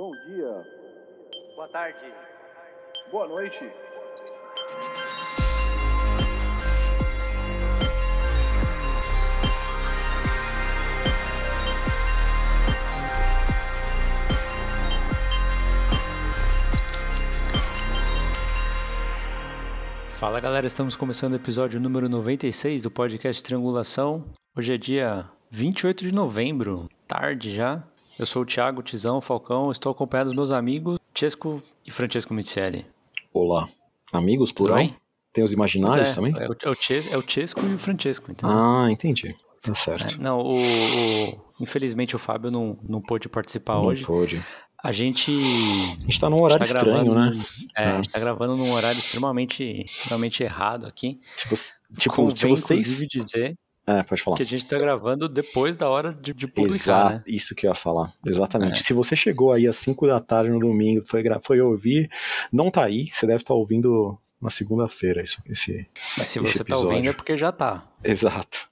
Bom dia. Boa tarde. Boa noite. Fala galera, estamos começando o episódio número 96 do podcast Triangulação. Hoje é dia 28 de novembro, tarde já. Eu sou o Thiago Tizão Falcão, estou acompanhado dos meus amigos Chesco e Francesco Mizielli. Olá. Amigos, plural? Tem os imaginários é, também? É o, é, o Ches- é o Chesco e o Francesco, entendeu? Ah, entendi. Tá certo. É, não, o, o- infelizmente o Fábio não, não pôde participar Não hoje. pôde. A gente A gente tá num horário está estranho, gravando, né? É, É. a gente tá gravando num horário extremamente, extremamente errado aqui. Você- tipo, Convém, se vocês. dizer É, pode falar. que a gente tá gravando depois da hora de, de publicar, Exato, né? isso que eu ia falar. Exatamente. É. Se você chegou aí às 5 da tarde no domingo, foi, foi ouvir, não tá aí, você deve estar ouvindo na segunda-feira isso, esse. Mas se esse você tá episódio. ouvindo é porque já tá. Exato.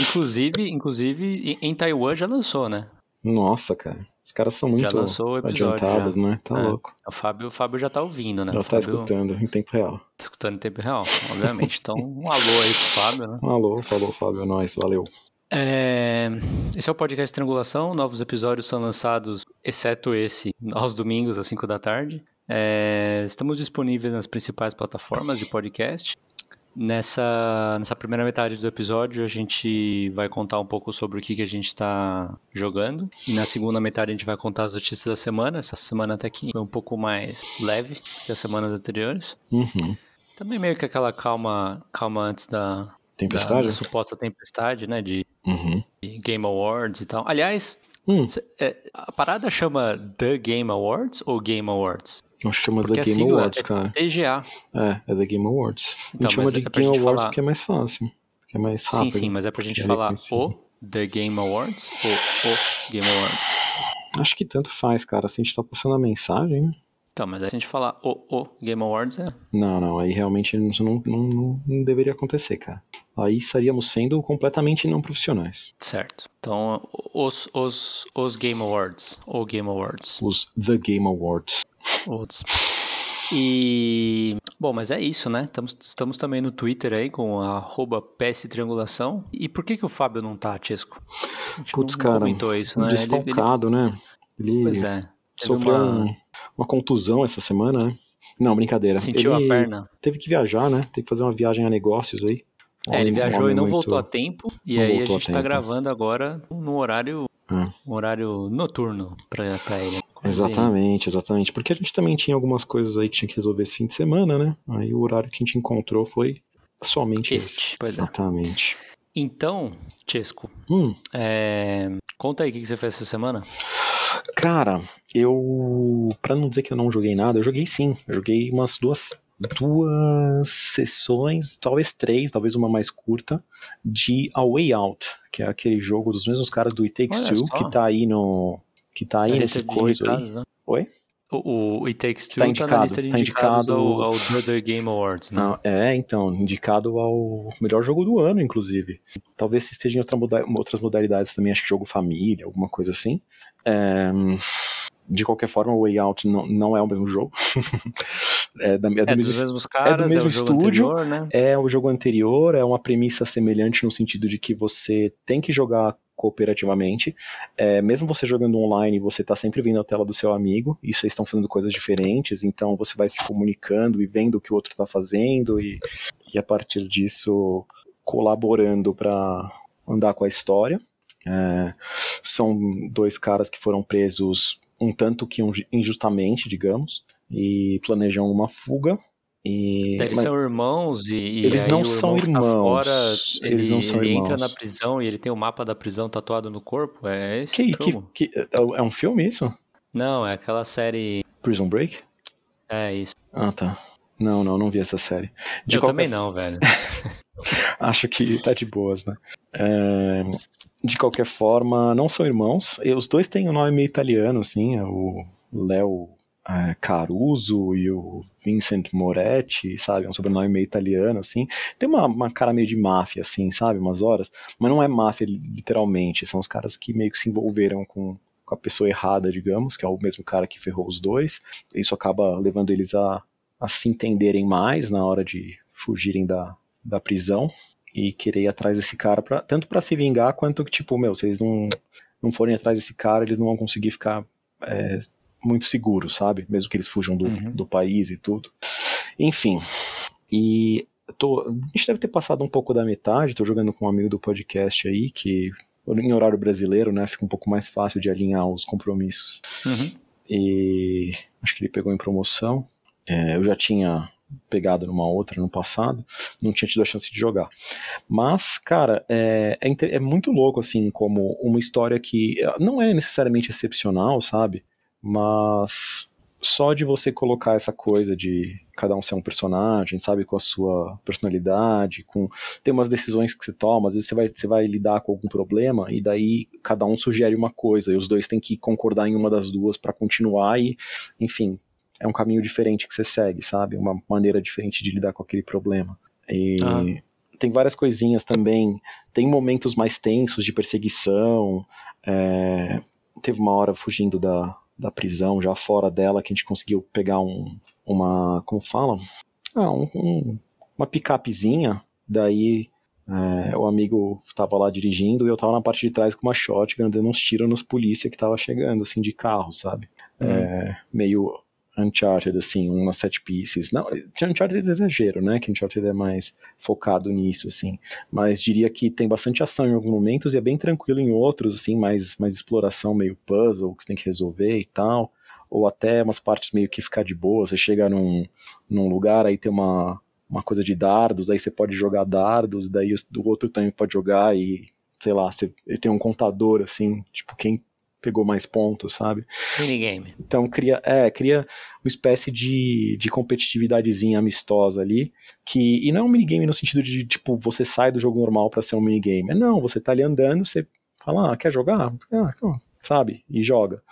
Inclusive, inclusive em Taiwan já lançou, né? Nossa, cara. Os caras são muito já lançou o episódio. adiantados, já. né? Tá É. louco. O Fábio, o Fábio já tá ouvindo, né? Já o tá Fábio escutando em tempo real. tá escutando em tempo real, obviamente. Então, um alô aí pro Fábio, né? Alô, falou, Fábio, é nóis, valeu. É, Esse é o podcast Triangulação. Novos episódios são lançados, exceto esse, aos domingos às 5 da tarde. É, Estamos disponíveis nas principais plataformas de podcast. Nessa, nessa primeira metade do episódio, a gente vai contar um pouco sobre o que, que a gente está jogando. E na segunda metade, a gente vai contar as notícias da semana. Essa semana até que foi um pouco mais leve que as semanas anteriores. Uhum. Também meio que aquela calma, calma antes da, da, Tempestade? da suposta tempestade, né? De Uhum. Game Awards e tal. Aliás, Hum, cê- é, a parada chama The Game Awards ou Game Awards? Acho que chama Porque The a Game Awards, é cara. TGA. É, é The Game Awards. a Então, gente chama mas de é Game Awards falar- porque é mais fácil. Porque é mais Sim, rápido. sim, mas é pra gente É falar o The Game Awards ou o Game Awards. Acho que tanto faz, cara. Se a gente tá passando a mensagem? Então, mas aí se a gente falar o, o Game Awards é. Não, não, aí realmente isso não, não, não, não deveria acontecer, cara. Aí estaríamos sendo completamente não profissionais. Certo. Então, os, os, os Game Awards. Ou Game Awards. Os The Game Awards. Outros. E. Bom, mas é isso, né? Estamos, estamos também no Twitter aí com a arroba PS Triangulação. E por que, que o Fábio não tá, gente Putz, não, cara, comentou isso, né? Ele- ele- Desfalcado, né? Ele Pois é. Sofreu uma- um- uma contusão essa semana, né? Não, brincadeira. Sentiu ele a perna. Teve que viajar, né? Teve que fazer uma viagem a negócios aí. É, ele Um viajou e não muito- voltou a tempo. E não aí a gente tá gravando agora num horário, É. um horário noturno pra, pra ele. Quase- Exatamente, exatamente. Porque a gente também tinha algumas coisas aí que tinha que resolver esse fim de semana, né? Aí o horário que a gente encontrou foi somente Este, esse. é. Exatamente. Então, Chesco, Hum, é, conta aí o que que você fez essa semana. cara, eu. Pra não dizer que eu não joguei nada, eu joguei sim. Eu joguei umas duas. Duas sessões, talvez três, talvez uma mais curta, de A Way Out, que é aquele jogo dos mesmos caras do It Takes Olha Two, só. que tá aí no. Que tá aí de coisa aí. né? Oi? O, o It Takes Two Tá tá, indicado, na lista de tá indicados indicado- ao, ao Brother Game Awards, né? Não, é, então, indicado ao melhor jogo do ano, inclusive. Talvez esteja em outra moda- outras modalidades também, acho que jogo família, alguma coisa assim. É, de qualquer forma, o Way Out não, não é o mesmo jogo. é, da, é do É mesmo, dos mesmos caras, é, mesmo o jogo estúdio, anterior, né? é o jogo anterior, é uma premissa semelhante no sentido de que você tem que jogar cooperativamente. É, mesmo você jogando online, você está sempre vendo a tela do seu amigo e vocês estão fazendo coisas diferentes, então você vai se comunicando e vendo o que o outro está fazendo e, e a partir disso colaborando para andar com a história. É, são dois caras que foram presos um tanto que injustamente, digamos, e planejam uma fuga. E, eles são irmãos e, e Eles não são tá irmãos. fora, ele, Eles não são ele entra irmãos. na prisão e ele tem o mapa da prisão tatuado no corpo. É esse Que, que, que- é um filme isso? Não, é aquela série. Prison Break? É isso. Ah, tá. Não, não, não vi essa série. De Eu qualquer também não, velho. Acho que tá de boas, né? É, De qualquer forma, não são irmãos. E Os dois têm um nome meio italiano, assim. é O Léo é, Caruso e o Vincent Moretti, sabe? Um sobrenome meio italiano, assim. Tem uma, uma cara meio de máfia, assim, sabe? Umas horas. Mas não é máfia, literalmente. São os caras que meio que se envolveram com, com a pessoa errada, digamos, que é o mesmo cara que ferrou os dois. Isso acaba levando eles a, a se entenderem mais na hora de fugirem da, da prisão e querer ir atrás desse cara, pra, tanto para se vingar quanto que, tipo, meu, se eles não, não forem atrás desse cara, eles não vão conseguir ficar é, muito seguros, sabe? Mesmo que eles fujam do, uhum. do país e tudo. Enfim. E tô, a gente deve ter passado um pouco da metade, tô jogando com um amigo do podcast aí, que em horário brasileiro, né, fica um pouco mais fácil de alinhar os compromissos. Uhum. E acho que ele pegou em promoção. É, eu já tinha pegado numa outra no passado, não tinha tido a chance de jogar. Mas, cara, é, é, é, muito louco, assim, como uma história que não é necessariamente excepcional, sabe? Mas só de você colocar essa coisa de cada um ser um personagem, sabe, com a sua personalidade, com tem umas decisões que você toma, às vezes você vai, você vai lidar com algum problema e daí cada um sugere uma coisa e os dois têm que concordar em uma das duas para continuar e, enfim, é um caminho diferente que você segue, sabe? Uma maneira diferente de lidar com aquele problema. E ah. tem várias coisinhas também. Tem momentos mais tensos de perseguição. É... Teve uma hora fugindo da, da prisão, já fora dela, que a gente conseguiu pegar um, uma. Como fala? Ah, um, um, uma picapezinha. Daí é, o amigo estava lá dirigindo e eu estava na parte de trás com uma shotgun dando uns tiros nos polícia que estava chegando, assim, de carro, sabe? Hum. É, meio Uncharted, assim, umas set pieces. Não, Uncharted é exagero, né? Que Uncharted é mais focado nisso, assim. Mas diria que tem bastante ação em alguns momentos e é bem tranquilo em outros, assim, mais, mais exploração, meio puzzle, que você tem que resolver e tal. Ou até umas partes meio que ficar de boa. Você chega num, num lugar, aí tem uma, uma coisa de dardos, aí você pode jogar dardos, daí o outro também pode jogar e, sei lá, você, ele tem um contador, assim, tipo, quem pegou mais pontos, sabe? Minigame. Então cria, é, cria uma espécie de, de competitividadezinha amistosa ali, que e não é um minigame no sentido de tipo você sai do jogo normal para ser um minigame. É não, você tá ali andando, você fala, ah, quer jogar? Ah, sabe? E joga.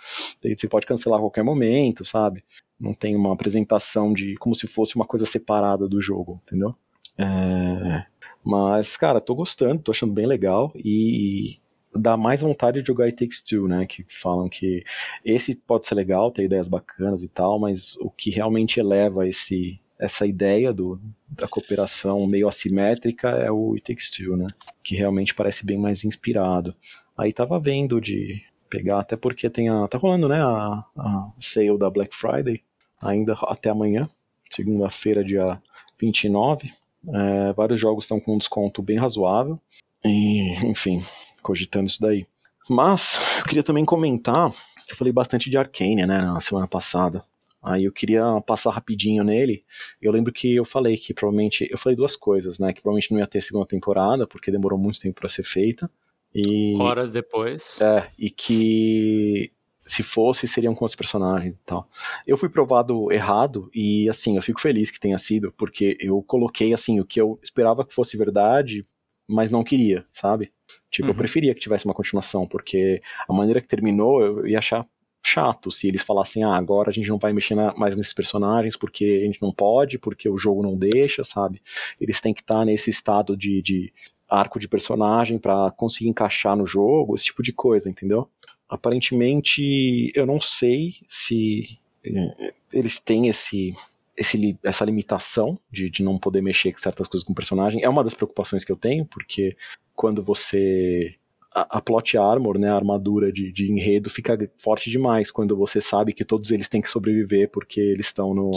Você pode cancelar a qualquer momento, sabe? Não tem uma apresentação de como se fosse uma coisa separada do jogo, entendeu? É... Mas, cara, tô gostando, tô achando bem legal e dá mais vontade de jogar It Takes Two, né? Que falam que esse pode ser legal, ter ideias bacanas e tal, mas o que realmente eleva esse essa ideia do, da cooperação meio assimétrica é o It Takes Two, né? Que realmente parece bem mais inspirado. Aí tava vendo de pegar, até porque tem a. tá rolando, né? A, a sale da Black Friday, ainda até amanhã, segunda-feira, dia 29. É, vários jogos estão com um desconto bem razoável. E, enfim, cogitando isso daí. Mas, eu queria também comentar, eu falei bastante de Arcane, né, na semana passada. Aí eu queria passar rapidinho nele. Eu lembro que eu falei que provavelmente. Eu falei duas coisas, né? Que provavelmente não ia ter segunda temporada, porque demorou muito tempo para ser feita. E. Horas depois. É, e que se fosse, seriam com outros personagens e tal. Eu fui provado errado e, assim, eu fico feliz que tenha sido, porque eu coloquei, assim, o que eu esperava que fosse verdade, mas não queria, sabe? Tipo, uhum. eu preferia que tivesse uma continuação, porque a maneira que terminou eu ia achar chato se eles falassem, ah, agora a gente não vai mexer mais nesses personagens porque a gente não pode, porque o jogo não deixa, sabe? Eles têm que estar tá nesse estado de, de arco de personagem para conseguir encaixar no jogo, esse tipo de coisa, entendeu? Aparentemente, eu não sei se eh, eles têm esse esse, essa limitação de, de não poder mexer com certas coisas com o personagem é uma das preocupações que eu tenho, porque quando você. A, a plot armor, né, a armadura de, de, enredo, fica forte demais quando você sabe que todos eles têm que sobreviver porque eles estão no,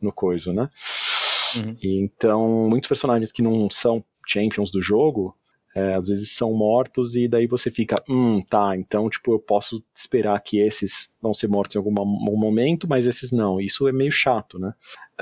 no coiso, né? Uhum. E, então, muitos personagens que não são champions do jogo, é, às vezes são mortos e daí você fica, hum, tá, então tipo eu posso esperar que esses vão ser mortos em algum, algum momento, mas esses não. Isso é meio chato, né?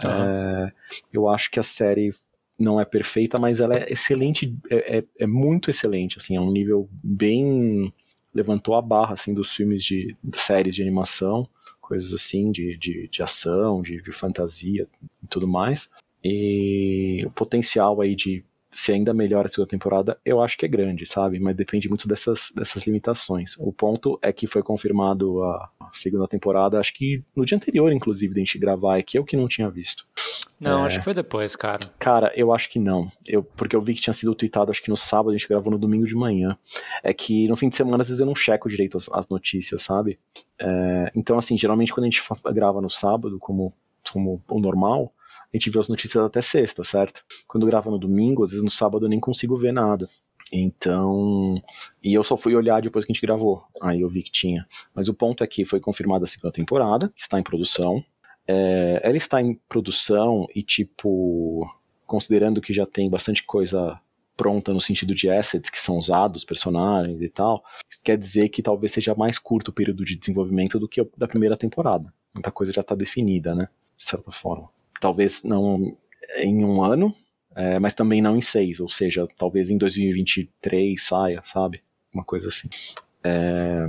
Uhum. É, eu acho que a série não é perfeita, mas ela é excelente, é, é, é, muito excelente, assim, é um nível bem levantou a barra assim dos filmes de, de séries de animação, coisas assim de, de, de ação, de, de fantasia e tudo mais. E o potencial aí de se ainda melhora a segunda temporada, eu acho que é grande, sabe? Mas depende muito dessas, dessas limitações. O ponto é que foi confirmado a segunda temporada, acho que no dia anterior, inclusive, de a gente gravar, é que eu que não tinha visto. Não, É. acho que foi depois, cara. Cara, eu acho que não. Eu, porque eu vi que tinha sido tweetado, acho que no sábado, a gente gravou no domingo de manhã. É que no fim de semana, às vezes eu não checo direito as, as notícias, sabe? É, então, assim, geralmente quando a gente grava no sábado, como, como o normal, a gente vê as notícias até sexta, certo? Quando grava no domingo, às vezes no sábado eu nem consigo ver nada. Então. E eu só fui olhar depois que a gente gravou. Aí eu vi que tinha. Mas o ponto é que foi confirmada a segunda temporada, que está em produção. É, ela está em produção e, tipo, considerando que já tem bastante coisa pronta no sentido de assets que são usados, personagens e tal, isso quer dizer que talvez seja mais curto o período de desenvolvimento do que o da primeira temporada. Muita coisa já está definida, né? De certa forma. Talvez não em um ano, é, mas também não em seis, ou seja, talvez em 2023 saia, sabe? Uma coisa assim. É,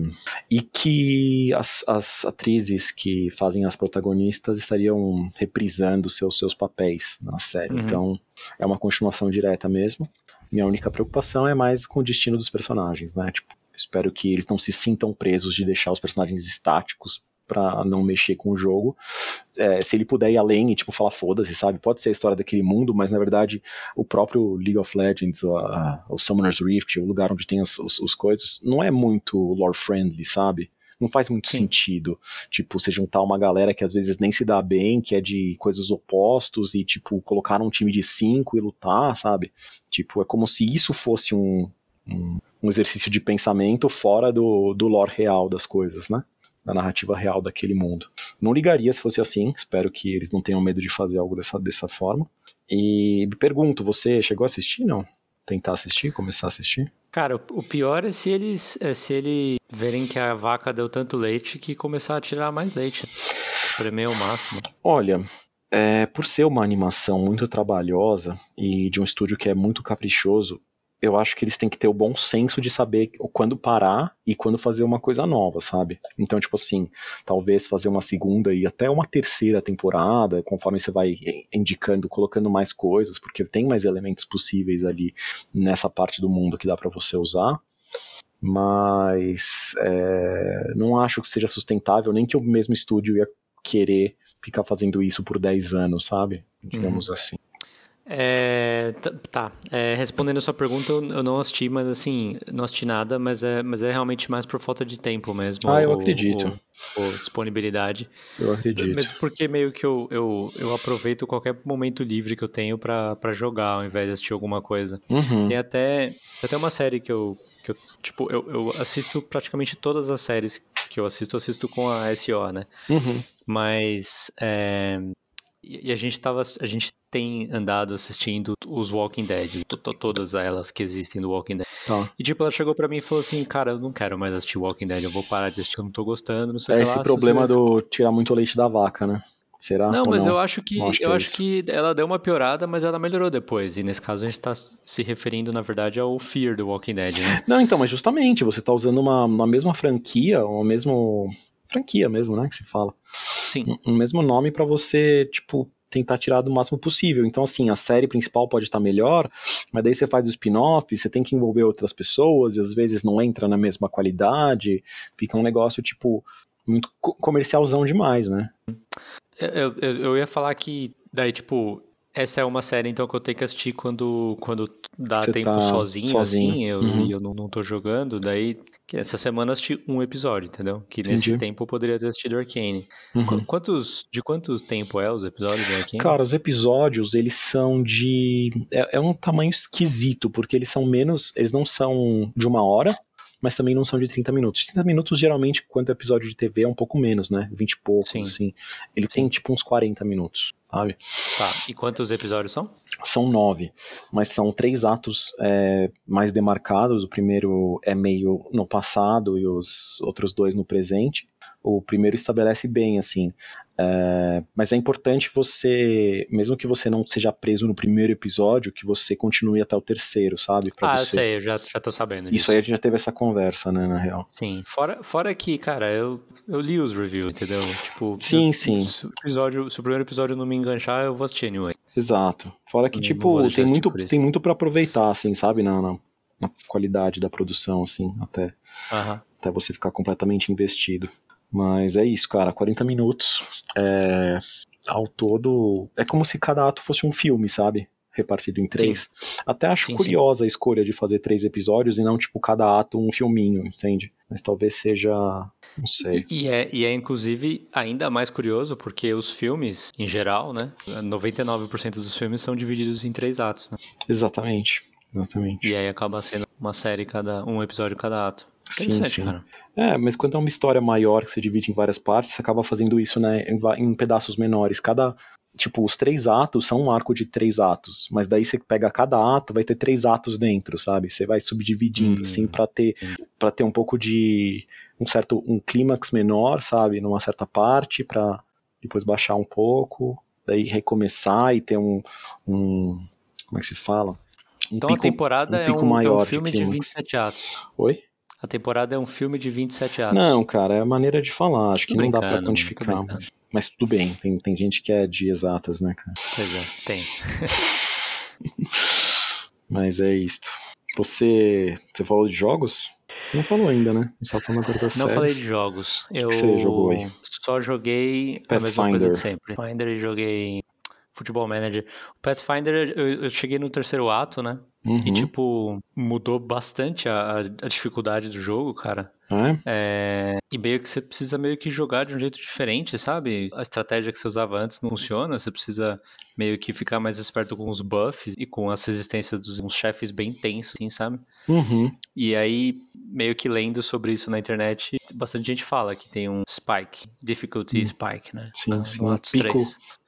e que as, as atrizes que fazem as protagonistas estariam reprisando seus, seus papéis na série. Uhum. Então é uma continuação direta mesmo. Minha única preocupação é mais com o destino dos personagens, né? Tipo, espero que eles não se sintam presos de deixar os personagens estáticos pra não mexer com o jogo. É, se ele puder ir além e tipo falar foda-se, sabe? Pode ser a história daquele mundo, mas na verdade o próprio League of Legends, a- a- o Summoner's Rift, o lugar onde tem as, os, os coisas, não é muito lore friendly, sabe? Não faz muito Sim. sentido. Tipo, você juntar uma galera que às vezes nem se dá bem, que é de coisas opostos, e, tipo, colocar um time de cinco e lutar, sabe? Tipo, é como se isso fosse um, um, um exercício de pensamento fora do, do lore real das coisas, né? Da narrativa real daquele mundo. Não ligaria se fosse assim, espero que eles não tenham medo de fazer algo dessa, dessa forma. E me pergunto, você chegou a assistir, não? Tentar assistir, começar a assistir? Cara, o- o pior é se eles é se eles verem que a vaca deu tanto leite que começar a tirar mais leite. Espremer o máximo. Olha, é, por ser uma animação muito trabalhosa e de um estúdio que é muito caprichoso, eu acho que eles têm que ter o bom senso de saber quando parar e quando fazer uma coisa nova, sabe? Então, tipo assim, talvez fazer uma segunda e até uma terceira temporada, conforme você vai indicando, colocando mais coisas, porque tem mais elementos possíveis ali nessa parte do mundo que dá pra você usar. Mas é, não acho que seja sustentável, nem que o mesmo estúdio ia querer ficar fazendo isso por 10 anos, sabe? Digamos assim. É, tá, é, respondendo a sua pergunta, eu não assisti, mas assim, não assisti nada, mas é, mas é realmente mais por falta de tempo mesmo. Ah, eu ou- acredito. Ou, ou disponibilidade. Eu acredito. Mesmo porque meio que eu, eu, eu aproveito qualquer momento livre que eu tenho pra, pra jogar ao invés de assistir alguma coisa. Uhum. Tem até, tem até uma série que eu, que eu tipo, eu, eu assisto praticamente todas as séries que eu assisto, eu assisto com a SO, né? Uhum. Mas é, e e a gente tava, a gente tem andado assistindo os Walking Dead, to- to- todas elas que existem do Walking Dead. Tá. E tipo, ela chegou pra mim e falou assim, cara, eu não quero mais assistir Walking Dead, eu vou parar de assistir, eu não tô gostando, não sei o É que esse lá. problema do tirar muito leite da vaca, né? Será? Não, mas não? eu acho que Não acho que eu é acho isso. que ela deu uma piorada, mas ela melhorou depois. E nesse caso a gente tá se referindo, na verdade, ao Fear do Walking Dead, né? Não, então, mas justamente, você tá usando uma, uma mesma franquia, uma mesmo franquia mesmo, né, que se fala. Sim. Um, um mesmo nome pra você, tipo, tentar tirar do máximo possível. Então, assim, a série principal pode estar melhor, mas daí você faz o spin-off, você tem que envolver outras pessoas, e às vezes não entra na mesma qualidade, fica um negócio, tipo, muito co- comercialzão demais, né? Eu, eu, eu ia falar que daí, tipo, essa é uma série então que eu tenho que assistir quando, quando dá Você tempo tá sozinho, sozinho. assim, eu, Uhum. e eu não, não tô jogando, daí que essa semana eu assisti um episódio, entendeu? Que nesse Entendi. tempo eu poderia ter assistido Arcane. Uhum. Qu- Quantos, de quanto tempo é os episódios do Arcane? Cara, os episódios, eles são de. É, é um tamanho esquisito, porque eles são menos. Eles não são de uma hora, mas também não são de 30 minutos. 30 minutos, geralmente, quanto episódio de TV, é um pouco menos, né? 20 e poucos, Sim. assim. Ele tem tipo uns 40 minutos, sabe? Tá, e quantos episódios são? São nove, mas são três atos é, mais demarcados. O primeiro é meio no passado e os outros dois no presente. O primeiro estabelece bem, assim. É, mas é importante você, mesmo que você não seja preso no primeiro episódio, que você continue até o terceiro, sabe? Pra ah, eu você. sei, eu já, já tô sabendo disso. Isso aí a gente já teve essa conversa, né, na real. Sim, fora, fora que, cara, eu, eu li os reviews, entendeu? Tipo, Sim, eu- sim. Se o, episódio, se o primeiro episódio não me enganchar, eu vou assistir anyway. Exato. Fora que, tipo, tem muito, tem muito para aproveitar, assim, sabe? Na, na, na qualidade da produção, assim, até. Aham. até você ficar completamente investido. Mas é isso, cara, 40 minutos. É, ao todo, é como se cada ato fosse um filme, sabe? Repartido em três. Sim. Até acho sim, curiosa sim. a escolha de fazer três episódios e não, tipo, cada ato um filminho, entende? Mas talvez seja. Não sei. E, e, é, e é, inclusive, ainda mais curioso porque os filmes, em geral, né? 99% dos filmes são divididos em três atos, né? Exatamente. Exatamente. E aí acaba sendo uma série cada. um episódio cada ato. Sim, sim. Cara. É, mas quando é uma história maior que você divide em várias partes, você acaba fazendo isso né, em, em, pedaços menores. Cada. Tipo, os três atos são um arco de três atos, mas daí você pega cada ato, vai ter três atos dentro, sabe? Você vai subdividindo, hum, assim, para ter, pra ter um pouco de. um certo. um clímax menor, sabe? Numa certa parte, para depois baixar um pouco, daí recomeçar e ter um. um como é que se fala? Um então pico, a temporada um é, um, é um filme de, de 27 atos. Oi? A temporada é um filme de 27 atos. Não, cara, é a maneira de falar. Acho que não dá pra quantificar. Mas, tudo bem, tem, tem gente que é de exatas, né, cara? Pois é, tem. mas é isto. Você, você falou de jogos? Você não falou ainda, né? Só falando agora Não falei de jogos. O que, eu que você jogou aí? Só joguei Pathfinder. a mesma coisa de sempre. Pathfinder e joguei Futebol Manager. O Pathfinder, eu, eu cheguei no terceiro ato, né? Uhum. E, tipo, mudou bastante a, a dificuldade do jogo, cara. É? É, e meio que você precisa meio que jogar de um jeito diferente, sabe? A estratégia que você usava antes não funciona, você precisa meio que ficar mais esperto com os buffs e com as resistências dos chefes bem tensos, assim, sabe? Uhum. E aí, meio que lendo sobre isso na internet, bastante gente fala que tem um spike, difficulty uhum. spike, né? Sim, sim, um pico,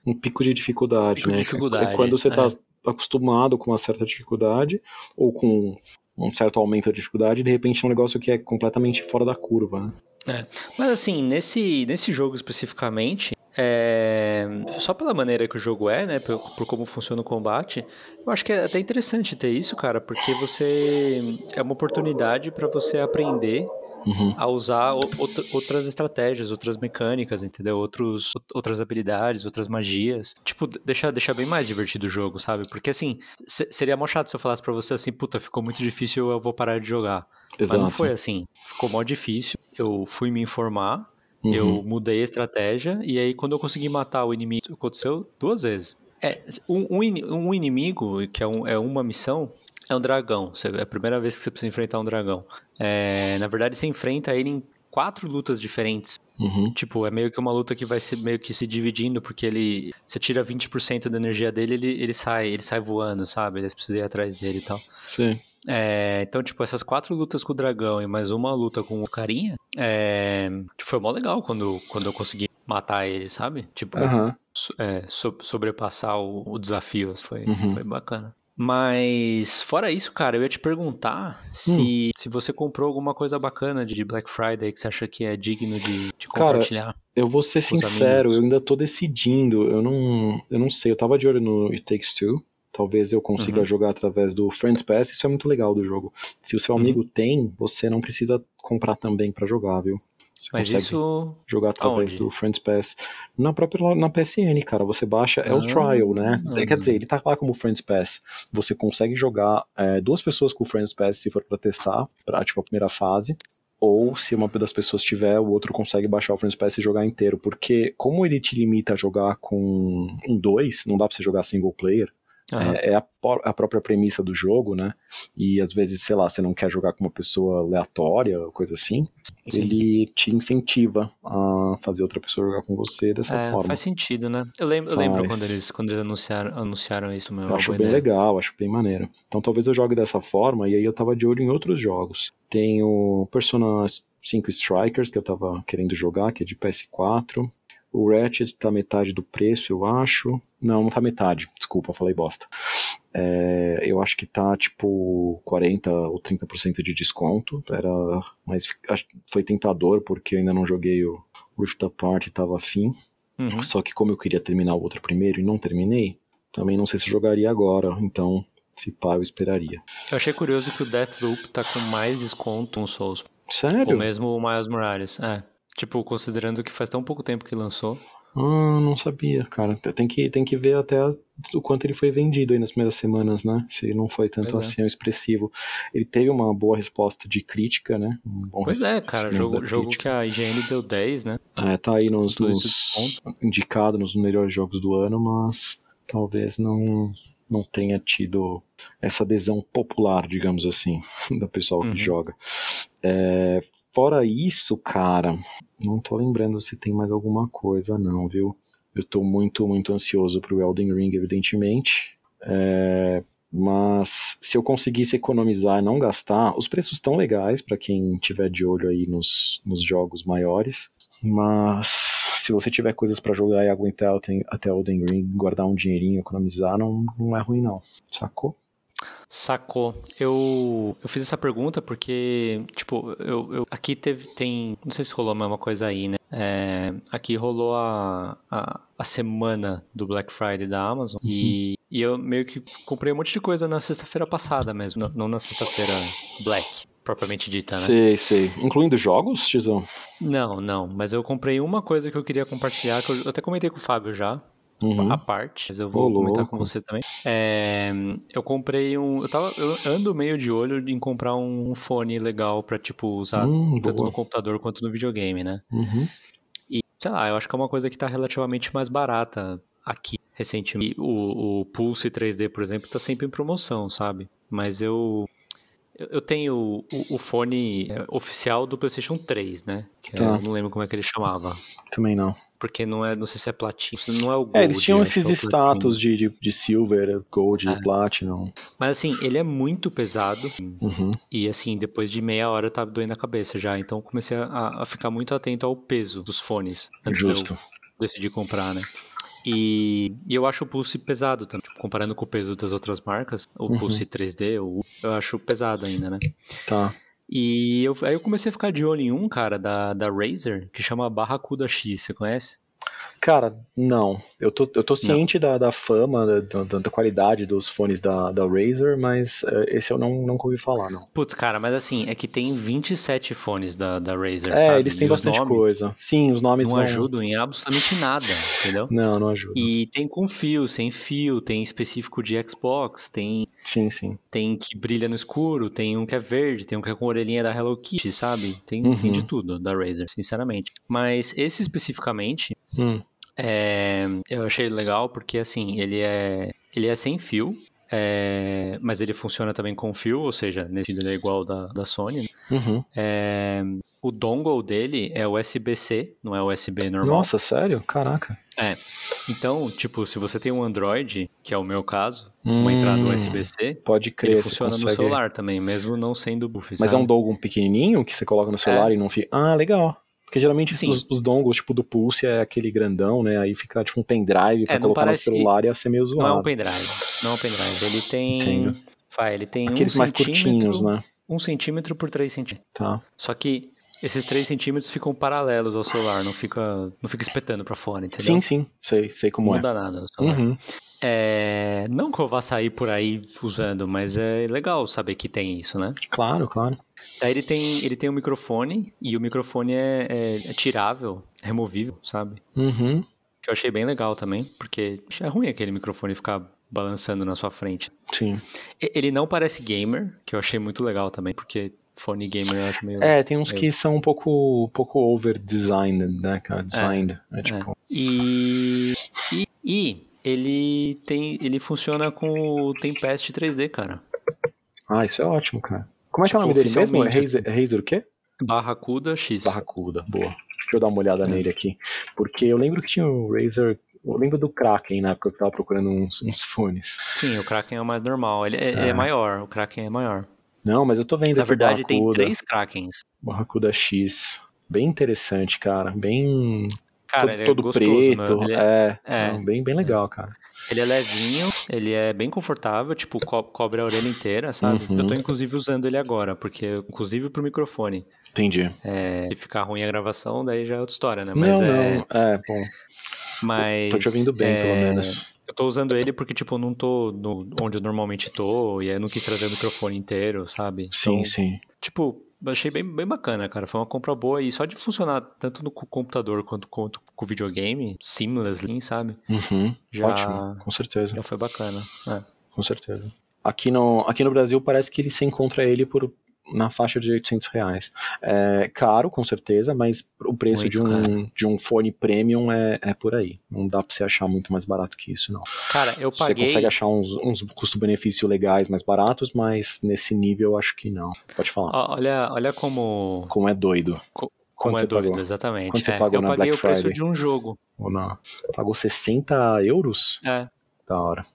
um pico de dificuldade, pico né? De dificuldade, é quando você tá é acostumado com uma certa dificuldade ou com um certo aumento da dificuldade, de repente é um negócio que é completamente fora da curva. Né? É. Mas assim, nesse, nesse jogo especificamente, é... só pela maneira que o jogo é, né, por, por, como funciona o combate, eu acho que é até interessante ter isso, cara, porque você é uma oportunidade para você aprender uhum. a usar outras estratégias, outras mecânicas, entendeu? Outros, outras habilidades, outras magias. Tipo, deixar, deixar bem mais divertido o jogo, sabe? Porque assim, seria mó chato se eu falasse pra você assim, puta, ficou muito difícil, eu vou parar de jogar. Exato. Mas não foi assim. Ficou mó difícil. Eu fui me informar, uhum. eu mudei a estratégia, e aí quando eu consegui matar o inimigo, aconteceu duas vezes. É, um, um, inimigo, que é, um, é uma missão, é um dragão. É a primeira vez que você precisa enfrentar um dragão. É, na verdade, você enfrenta ele em quatro lutas diferentes. Uhum. Tipo, é meio que uma luta que vai ser meio que se dividindo, porque ele. Você tira 20% da energia dele, ele, ele sai, ele sai voando, sabe? Você precisa ir atrás dele e tal. Sim. É, então, tipo, essas quatro lutas com o dragão e mais uma luta com o carinha, é, foi mó legal quando, quando eu consegui matar ele, sabe? Tipo, uhum. so, é, so, sobrepassar o, o desafio. Foi, uhum. foi bacana. Mas, fora isso, cara, eu ia te perguntar se, hum. se você comprou alguma coisa bacana de Black Friday que você acha que é digno de, de compartilhar. Cara, eu vou ser sincero, amigos. eu ainda tô decidindo. Eu não, eu não sei, eu tava de olho no It Takes Two. Talvez eu consiga uhum. jogar através do Friends Pass, isso é muito legal do jogo. Se o seu uhum. amigo tem, você não precisa comprar também para jogar, viu? Você Mas consegue isso... jogar através Aonde? do Friends Pass. Na própria na PSN, cara. Você baixa, é o ah, Trial, né? Ah, Quer dizer, ele tá lá como Friends Pass. Você consegue jogar é, duas pessoas com o Friends Pass se for pra testar, pra tipo a primeira fase. Ou se uma das pessoas tiver, o outro consegue baixar o Friends Pass e jogar inteiro. Porque como ele te limita a jogar com um dois, não dá pra você jogar single player. Uhum. É, é a, a, própria premissa do jogo, né? E às vezes, sei lá, você não quer jogar com uma pessoa aleatória, coisa assim. Sim. Ele te incentiva a fazer outra pessoa jogar com você dessa é, forma. Faz sentido, né? Eu lembro, eu lembro quando eles, quando eles anunciaram, anunciaram isso. Meu, eu acho bem ideia. legal, acho bem maneiro. Então talvez eu jogue dessa forma, e aí eu tava de olho em outros jogos. Tem o Persona 5 Strikers, que eu tava querendo jogar, que é de PS4. O Ratchet tá metade do preço, eu acho. Não, não tá metade. Desculpa, falei bosta. É, eu acho que tá tipo 40 ou 30% de desconto. Era, mas foi tentador porque eu ainda não joguei o Rift Apart e tava afim. Uhum. Só que como eu queria terminar o outro primeiro e não terminei, também não sei se jogaria agora. Então, se pá, eu esperaria. Eu achei curioso que o Deathloop tá com mais desconto no Souls. Sério? Ou mesmo o Miles Morales. É. Tipo, considerando que faz tão pouco tempo que lançou. Ah, não sabia, cara. Tem que, tem que ver até o quanto ele foi vendido aí nas primeiras semanas, né? Se não foi tanto Pois é. assim expressivo. Ele teve uma boa resposta de crítica, né? Um bom Pois é, cara, recebimento jogo, jogo que a IGN deu 10, né? É, tá aí nos, nos indicado nos melhores jogos do ano, mas talvez não não tenha tido essa adesão popular, digamos assim, do pessoal Uhum. que joga. É, fora isso, cara, não tô lembrando se tem mais alguma coisa não, viu? Eu tô muito, muito ansioso pro Elden Ring, evidentemente. É, mas se eu conseguisse economizar e não gastar, os preços estão legais para quem tiver de olho aí nos, nos jogos maiores. Mas se você tiver coisas pra jogar e aguentar até Elden Ring, guardar um dinheirinho, economizar, não, não é ruim não. Sacou? Sacou. Eu, eu fiz essa pergunta porque, tipo, eu, eu- aqui teve, tem, não sei se rolou a mesma coisa aí, né? É, aqui rolou a, a, a semana do Black Friday da Amazon e, e eu meio que comprei um monte de coisa na sexta-feira passada mesmo, não, não na sexta-feira Black, propriamente dita, né? Sei, sei. Incluindo jogos, Tizão? Não, não, mas eu comprei uma coisa que eu queria compartilhar, que eu até comentei com o Fábio já, Uhum. a parte, mas eu vou Ô, comentar louco. com você também. É, eu comprei um. Eu, tava, eu ando meio de olho em comprar um fone legal pra, tipo, usar Hum, tanto boa. no computador quanto no videogame, né? Uhum. E, sei lá, eu acho que é uma coisa que tá relativamente mais barata aqui recentemente. O, o Pulse 3D, por exemplo, tá sempre em promoção, sabe? Mas eu. Eu eu tenho o, o fone é, oficial do PlayStation 3, né? Tá. eu não lembro como é que ele chamava. Também não. Porque não é, não sei se é platinho, não é o Gold. É, eles tinham que esses é status de, de, de Silver, Gold, É. Platinum. Mas assim, ele é muito pesado. Uhum. E assim, depois de meia hora eu tava doendo a cabeça já. Então eu comecei a, a ficar muito atento ao peso dos fones. Antes Justo. de eu decidir comprar, né? E, e eu acho o Pulse pesado também. Tipo, comparando com o peso das outras marcas, o Uhum. Pulse 3D, o- eu acho pesado ainda, né? Tá. E eu, aí eu comecei a ficar de olho em um, cara, da, da Razer, que chama Barracuda X, você conhece? Cara, não. Eu tô, eu tô ciente da, da fama, da, da, da qualidade dos fones da, da Razer, mas é, esse eu não, nunca ouvi falar, não. Putz, cara, mas assim, é que tem 27 fones da, da Razer, É, sabe? eles têm E bastante coisa. Sim, os nomes Não vão... ajudam em absolutamente nada, entendeu? Não, não ajudam. E tem com fio, sem fio, tem específico de Xbox, tem, Sim, sim. tem que brilha no escuro, tem um que é verde, tem um que é com orelhinha da Hello Kitty, sabe? Tem, Uhum. tem de tudo da Razer, sinceramente. Mas esse especificamente, Hum, é, eu achei legal porque assim, ele é, ele é sem fio, é, mas ele funciona também com fio, ou seja, nesse ele é igual da, da Sony. né? uhum. É, o dongle dele é USB-C, não é USB normal. Nossa, sério? Caraca. É. Então, tipo, se você tem um Android, que é o meu caso, uma entrada Hum, USB-C, Pode crer, ele funciona no celular também, mesmo não sendo buff, Mas é sabe? um dongle pequenininho que você coloca no celular e não fica... Ah, legal. Porque geralmente Sim. os, os dongles, tipo do Pulse, é aquele grandão, né? Aí fica tipo um pendrive pra É, colocar parece- no celular e ia ser meio Não é um zoado. pendrive. Não é um pendrive. Ele tem. Entendo. Vai, ele tem Aqueles um mais centímetro, curtinhos, né? Um centímetro por 3 centímetros. Tá. Só que esses 3 centímetros ficam paralelos ao celular, não fica, não fica espetando pra fora, entendeu? Sim, sim. Sei, sei como não é. dá nada no celular. Uhum. É, não que eu vá sair por aí usando, mas é legal saber que tem isso, né? Claro, claro. Aí ele tem, ele tem um microfone e o microfone é, é- é tirável, é removível, sabe? Uhum. Que eu achei bem legal também, porque é ruim aquele microfone ficar balançando na sua frente. Sim. Ele não parece gamer, que eu achei muito legal também, porque fone gamer eu acho meio. É, tem uns meio- que são um pouco, um pouco over-designed, né, cara? Designed. É, tipo... É. E, e, e ele tem, ele funciona com o Tempest 3D, cara. Ah, isso é ótimo, cara. Como é que é o Tipo, nome dele mesmo? É Razer, é Razer o quê? Barracuda X. Barracuda, boa. Deixa eu dar uma olhada É. nele aqui. Porque eu lembro que tinha o Razer. Eu lembro do Kraken na época que eu tava procurando uns, uns fones. Sim, o Kraken é o mais normal. Ele é, é É. maior, o Kraken é maior. Não, mas eu tô vendo Na verdade, tem três Krakens. Barracuda X. Bem interessante, cara. Bem. Cara, todo ele é todo gostoso, preto. né? Ele é, é, é. não, bem, bem legal, cara. ele é levinho, ele é bem confortável, tipo, co- cobre a orelha inteira, sabe? Uhum. Eu tô inclusive usando ele agora, porque, inclusive pro microfone. Entendi. É, se ficar ruim a gravação, daí já é outra história, né? não, Mas é. não. É, bom. Mas, Tô te ouvindo bem, é, pelo menos. Eu tô usando ele porque, tipo, eu não tô no, onde eu normalmente tô, e aí eu não quis trazer o microfone inteiro, sabe? Sim, Então, sim. Tipo, achei bem, bem bacana, cara. Foi uma compra boa e só de funcionar tanto no computador quanto, quanto com o videogame, seamlessly, sabe? Uhum. Já, Ótimo, com certeza. já foi bacana. É. Com certeza. Aqui no, aqui no Brasil parece que ele se encontra ele por na faixa de 800 reais. É caro, com certeza, mas o preço de um, de um fone premium é, é por aí. Não dá pra você achar muito mais barato que isso, não. Cara, eu Você paguei. consegue achar uns, uns custo-benefício legais mais baratos, mas nesse nível eu acho que não. Pode falar. Olha, olha como, Como é doido. como Quanto é você doido, pagou? exatamente. Quanto você É, pagou eu na paguei Black o preço Friday? de um jogo. Ou não? Pagou 60 euros? É. Da hora.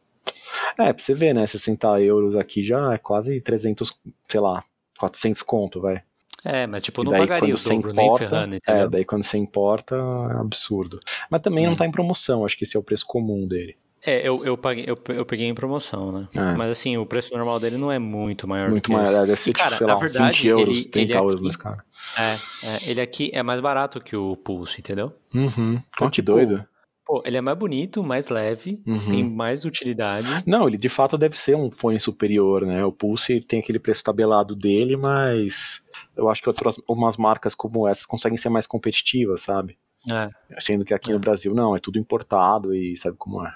É, pra você ver, né? 60 euros aqui já é quase 300, sei lá, 400 conto, vai. É, mas tipo, não daí pagaria quando o dobro, nem importa, ferrando, é, entendeu? daí quando você importa é absurdo. Mas também não tá em promoção, acho que esse é o preço comum dele. É, eu, eu, paguei, eu, eu peguei em promoção, né? É. Mas assim, o preço normal dele não é muito maior Muito do que mais, esse. é, deve ser E, cara, tipo, sei lá, verdade, 20 euros, ele- 30 ele euros mais caro. É, é, ele aqui é mais barato que o Pulse, entendeu? Uhum. Ó, que tipo, doido. Pô, ele é mais bonito, mais leve, Uhum. tem mais utilidade. Não, ele de fato deve ser um fone superior, né? O Pulse tem aquele preço tabelado dele, mas eu acho que outras umas marcas como essas conseguem ser mais competitivas, sabe? É. Sendo que aqui no Brasil não, é tudo importado e sabe como é.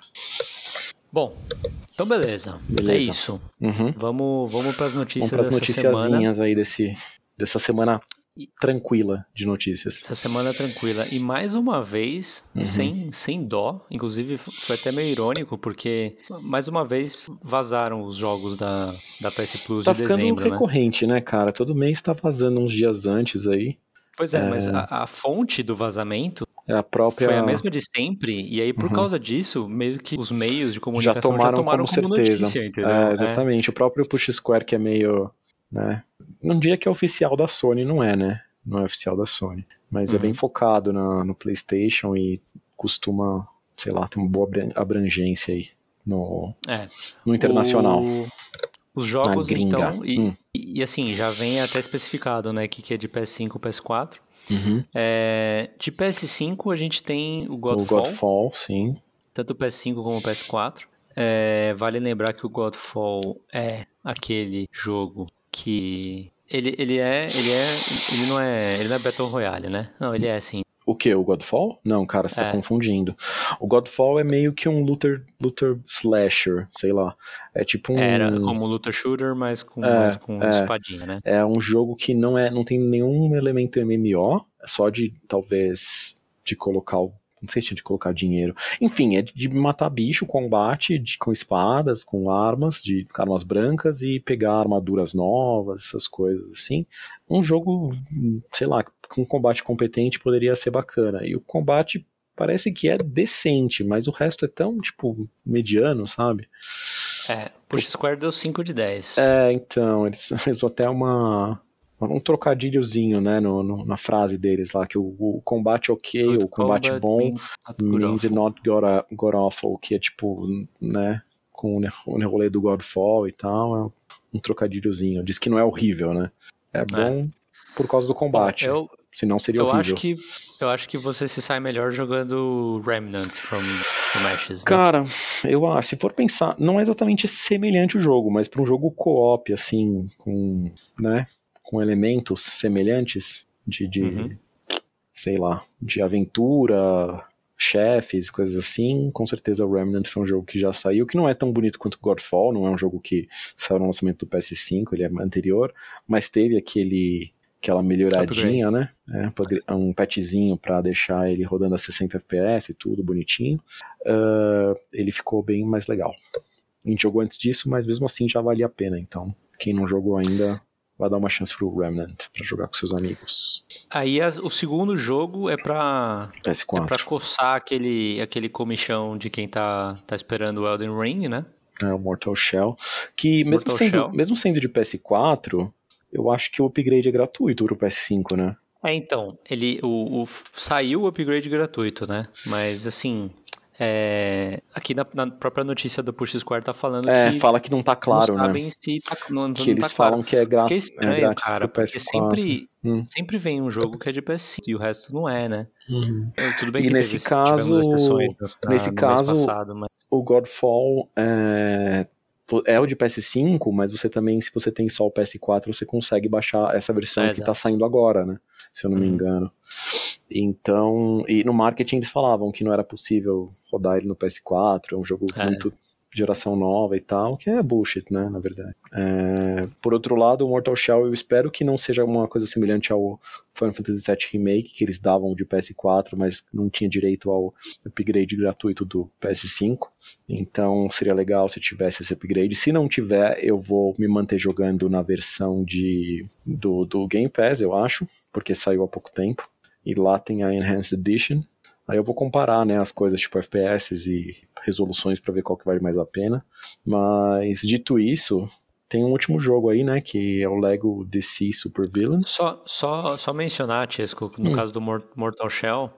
Bom, então beleza. Beleza. É isso. Uhum. Vamos, vamos para as notícias Vamos para as dessa semana. noticiazinhas aí desse, dessa semana tranquila de notícias. Essa semana tranquila. E mais uma vez, Uhum. sem, sem dó. Inclusive, foi até meio irônico, porque mais uma vez vazaram os jogos da, da PS Plus Tá de ficando dezembro, né? recorrente, né, cara? Todo mês tá vazando uns dias antes aí. Pois é, É. mas a, a fonte do vazamento É a própria. foi a mesma de sempre. E aí, por Uhum. causa disso, meio que os meios de já comunicação tomaram, já tomaram como, como, certeza. notícia, entendeu? É, exatamente. O próprio Push Square que é meio, né? Não diria que é oficial da Sony, não é, né? Não é oficial da Sony, mas é Uhum. bem focado na, no PlayStation e costuma, sei lá, ter uma boa abran- abrangência aí no, É. no internacional. O- Os jogos, então, e, Hum. e, assim, já vem até especificado, né, que, que é de PS5 e PS4. Uhum. É, de PS5 a gente tem o O Godfall, Godfall, sim. tanto o PS5 como o PS4. É, vale lembrar que o Godfall é aquele jogo que ele, ele é ele é ele não é ele não é Battle Royale, né? Não, ele é assim. O que? O Godfall? Não, cara, você tá É. confundindo. O Godfall é meio que um looter, looter slasher, sei lá. É tipo um. Era como looter shooter, mas com É, mais com é. espadinha, né? É um jogo que não é, não tem nenhum elemento MMO, é só de talvez de colocar o não sei se é de colocar dinheiro. Enfim, é de matar bicho, combate de, com espadas, com armas, de armas brancas e pegar armaduras novas, essas coisas assim. Um jogo, sei lá, com combate competente poderia ser bacana. E o combate parece que é decente, mas o resto é tão, tipo, mediano, sabe? É, Push Square deu 5 de 10. É, então, eles fez até uma um trocadilhozinho, né, no, no- na frase deles lá, que o, o combate ok, Good o combate combat bom means not good means not awful, que é tipo, né, com o rolê do Godfall e tal, é um trocadilhozinho. Diz que não é horrível, né? É bom por causa do Bom, combate, eu, senão seria eu horrível. acho que eu acho que você se sai melhor jogando Remnant from, from Ashes. né? Cara, eu acho, se for pensar, não é exatamente semelhante o jogo, mas para um jogo co-op, assim, com, né, com elementos semelhantes de, de Uhum. sei lá, de aventura, chefes, coisas assim, com certeza o Remnant foi um jogo que já saiu, que não é tão bonito quanto Godfall, não é um jogo que saiu no lançamento do PS5, ele é anterior, mas teve aquele aquela melhoradinha, né? É, um patchzinho para deixar ele rodando a 60 FPS e tudo bonitinho. Ah, ele ficou bem mais legal. A gente jogou antes disso, mas mesmo assim já valia a pena. Então, quem não jogou ainda, vai dar uma chance pro Remnant para jogar com seus amigos. Aí as- o segundo jogo é pra, é PS4. pra coçar aquele, aquele comichão de quem tá, tá esperando o Elden Ring, né? É o Mortal Shell. Que mesmo Mortal sendo, Shell. mesmo sendo de PS4, eu acho que o upgrade é gratuito pro PS5, né? É, então, ele o, o- saiu o upgrade gratuito, né? Mas assim, é, aqui na, na própria notícia do Push Square tá falando É, que fala que não tá claro, não né? sabem se tá, não, não Que eles tá claro. falam que é, Que é é estranho, grátis cara, pro porque PS4. sempre, Hum. sempre vem um jogo que é de PS5 e o resto não é, né? Uhum. Eu- Tudo bem E que nesse teve, tivemos caso- nesse no caso, mês passado, mas O Godfall é, é o de PS5, mas você também, se você tem só o PS4, você consegue baixar essa versão É, que está saindo agora, né? Se eu não me Uhum. engano. Então, e no marketing eles falavam que não era possível rodar ele no PS4, é um jogo É. muito geração nova e tal, que é bullshit, né, na verdade. É, por outro lado, o Mortal Shell eu espero que não seja uma coisa semelhante ao Final Fantasy VII Remake, que eles davam de PS4, mas não tinha direito ao upgrade gratuito do PS5. Então seria legal se tivesse esse upgrade. Se não tiver, eu vou me manter jogando na versão de, do, do Game Pass, eu acho, porque saiu há pouco tempo. E lá tem a Enhanced Edition. Aí eu vou comparar né, as coisas tipo FPS e resoluções para ver qual que vale mais a pena. Mas dito isso, tem um último jogo aí, né? Que é o Lego DC Super Villains. Só, só, só mencionar, Chesco, no Hum. caso do Mor- Mortal Shell,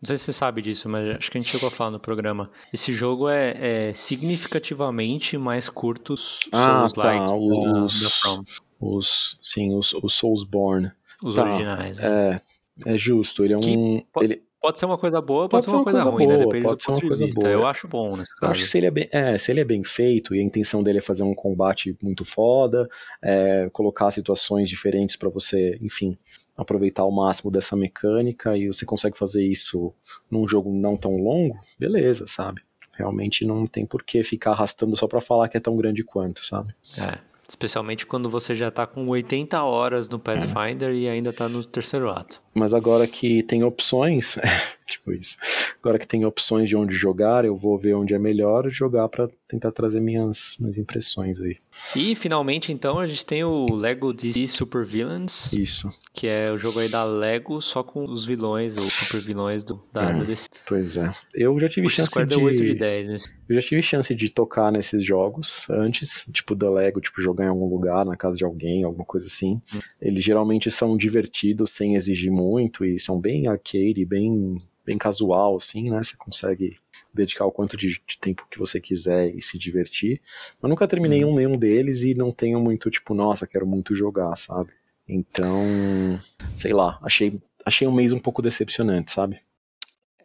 não sei se você sabe disso, mas acho que a gente chegou a falar no programa. Esse jogo é, é significativamente mais curto os Ah, Souls-like tá, da- os- da From, Os, sim, os, os Soulsborne. os tá, originais. né? É, é justo. Ele é Que um. ele, Pode ser uma coisa boa, pode, Pode ser uma coisa, ruim, né? boa, Depende pode do ser uma coisa vista. boa. Eu acho bom nesse Eu acho que se ele, é bem, é, se ele é bem feito e a intenção dele é fazer um combate muito foda, é, colocar situações diferentes pra você, enfim, aproveitar o máximo dessa mecânica e você consegue fazer isso num jogo não tão longo, beleza, sabe? Realmente não tem por que ficar arrastando só pra falar que é tão grande quanto, sabe? É. Especialmente quando você já tá com 80 horas no Pathfinder e ainda tá no terceiro ato. Mas agora que tem opções, tipo isso. Agora que tem opções de onde jogar, eu vou ver onde é melhor jogar pra tentar trazer minhas, minhas impressões aí. E finalmente, então, a gente tem o Lego DC Super Villains, Isso. que é o jogo aí da Lego, só com os vilões, ou super vilões do, da, É. da DC. Pois é. Eu já tive O chance Square de, deu 8 de 10 nesse. eu já tive chance de tocar nesses jogos antes, tipo da Lego, tipo jogar em algum lugar, na casa de alguém, alguma coisa assim. Hum. Eles geralmente são divertidos sem exigir muito e são bem arcade, bem bem casual assim, né? Você consegue dedicar o quanto de, de tempo que você quiser e se divertir. Eu nunca terminei Uhum. um nenhum deles e não tenho muito tipo, nossa, quero muito jogar, sabe? Então, sei lá, achei achei um mês um pouco decepcionante, sabe?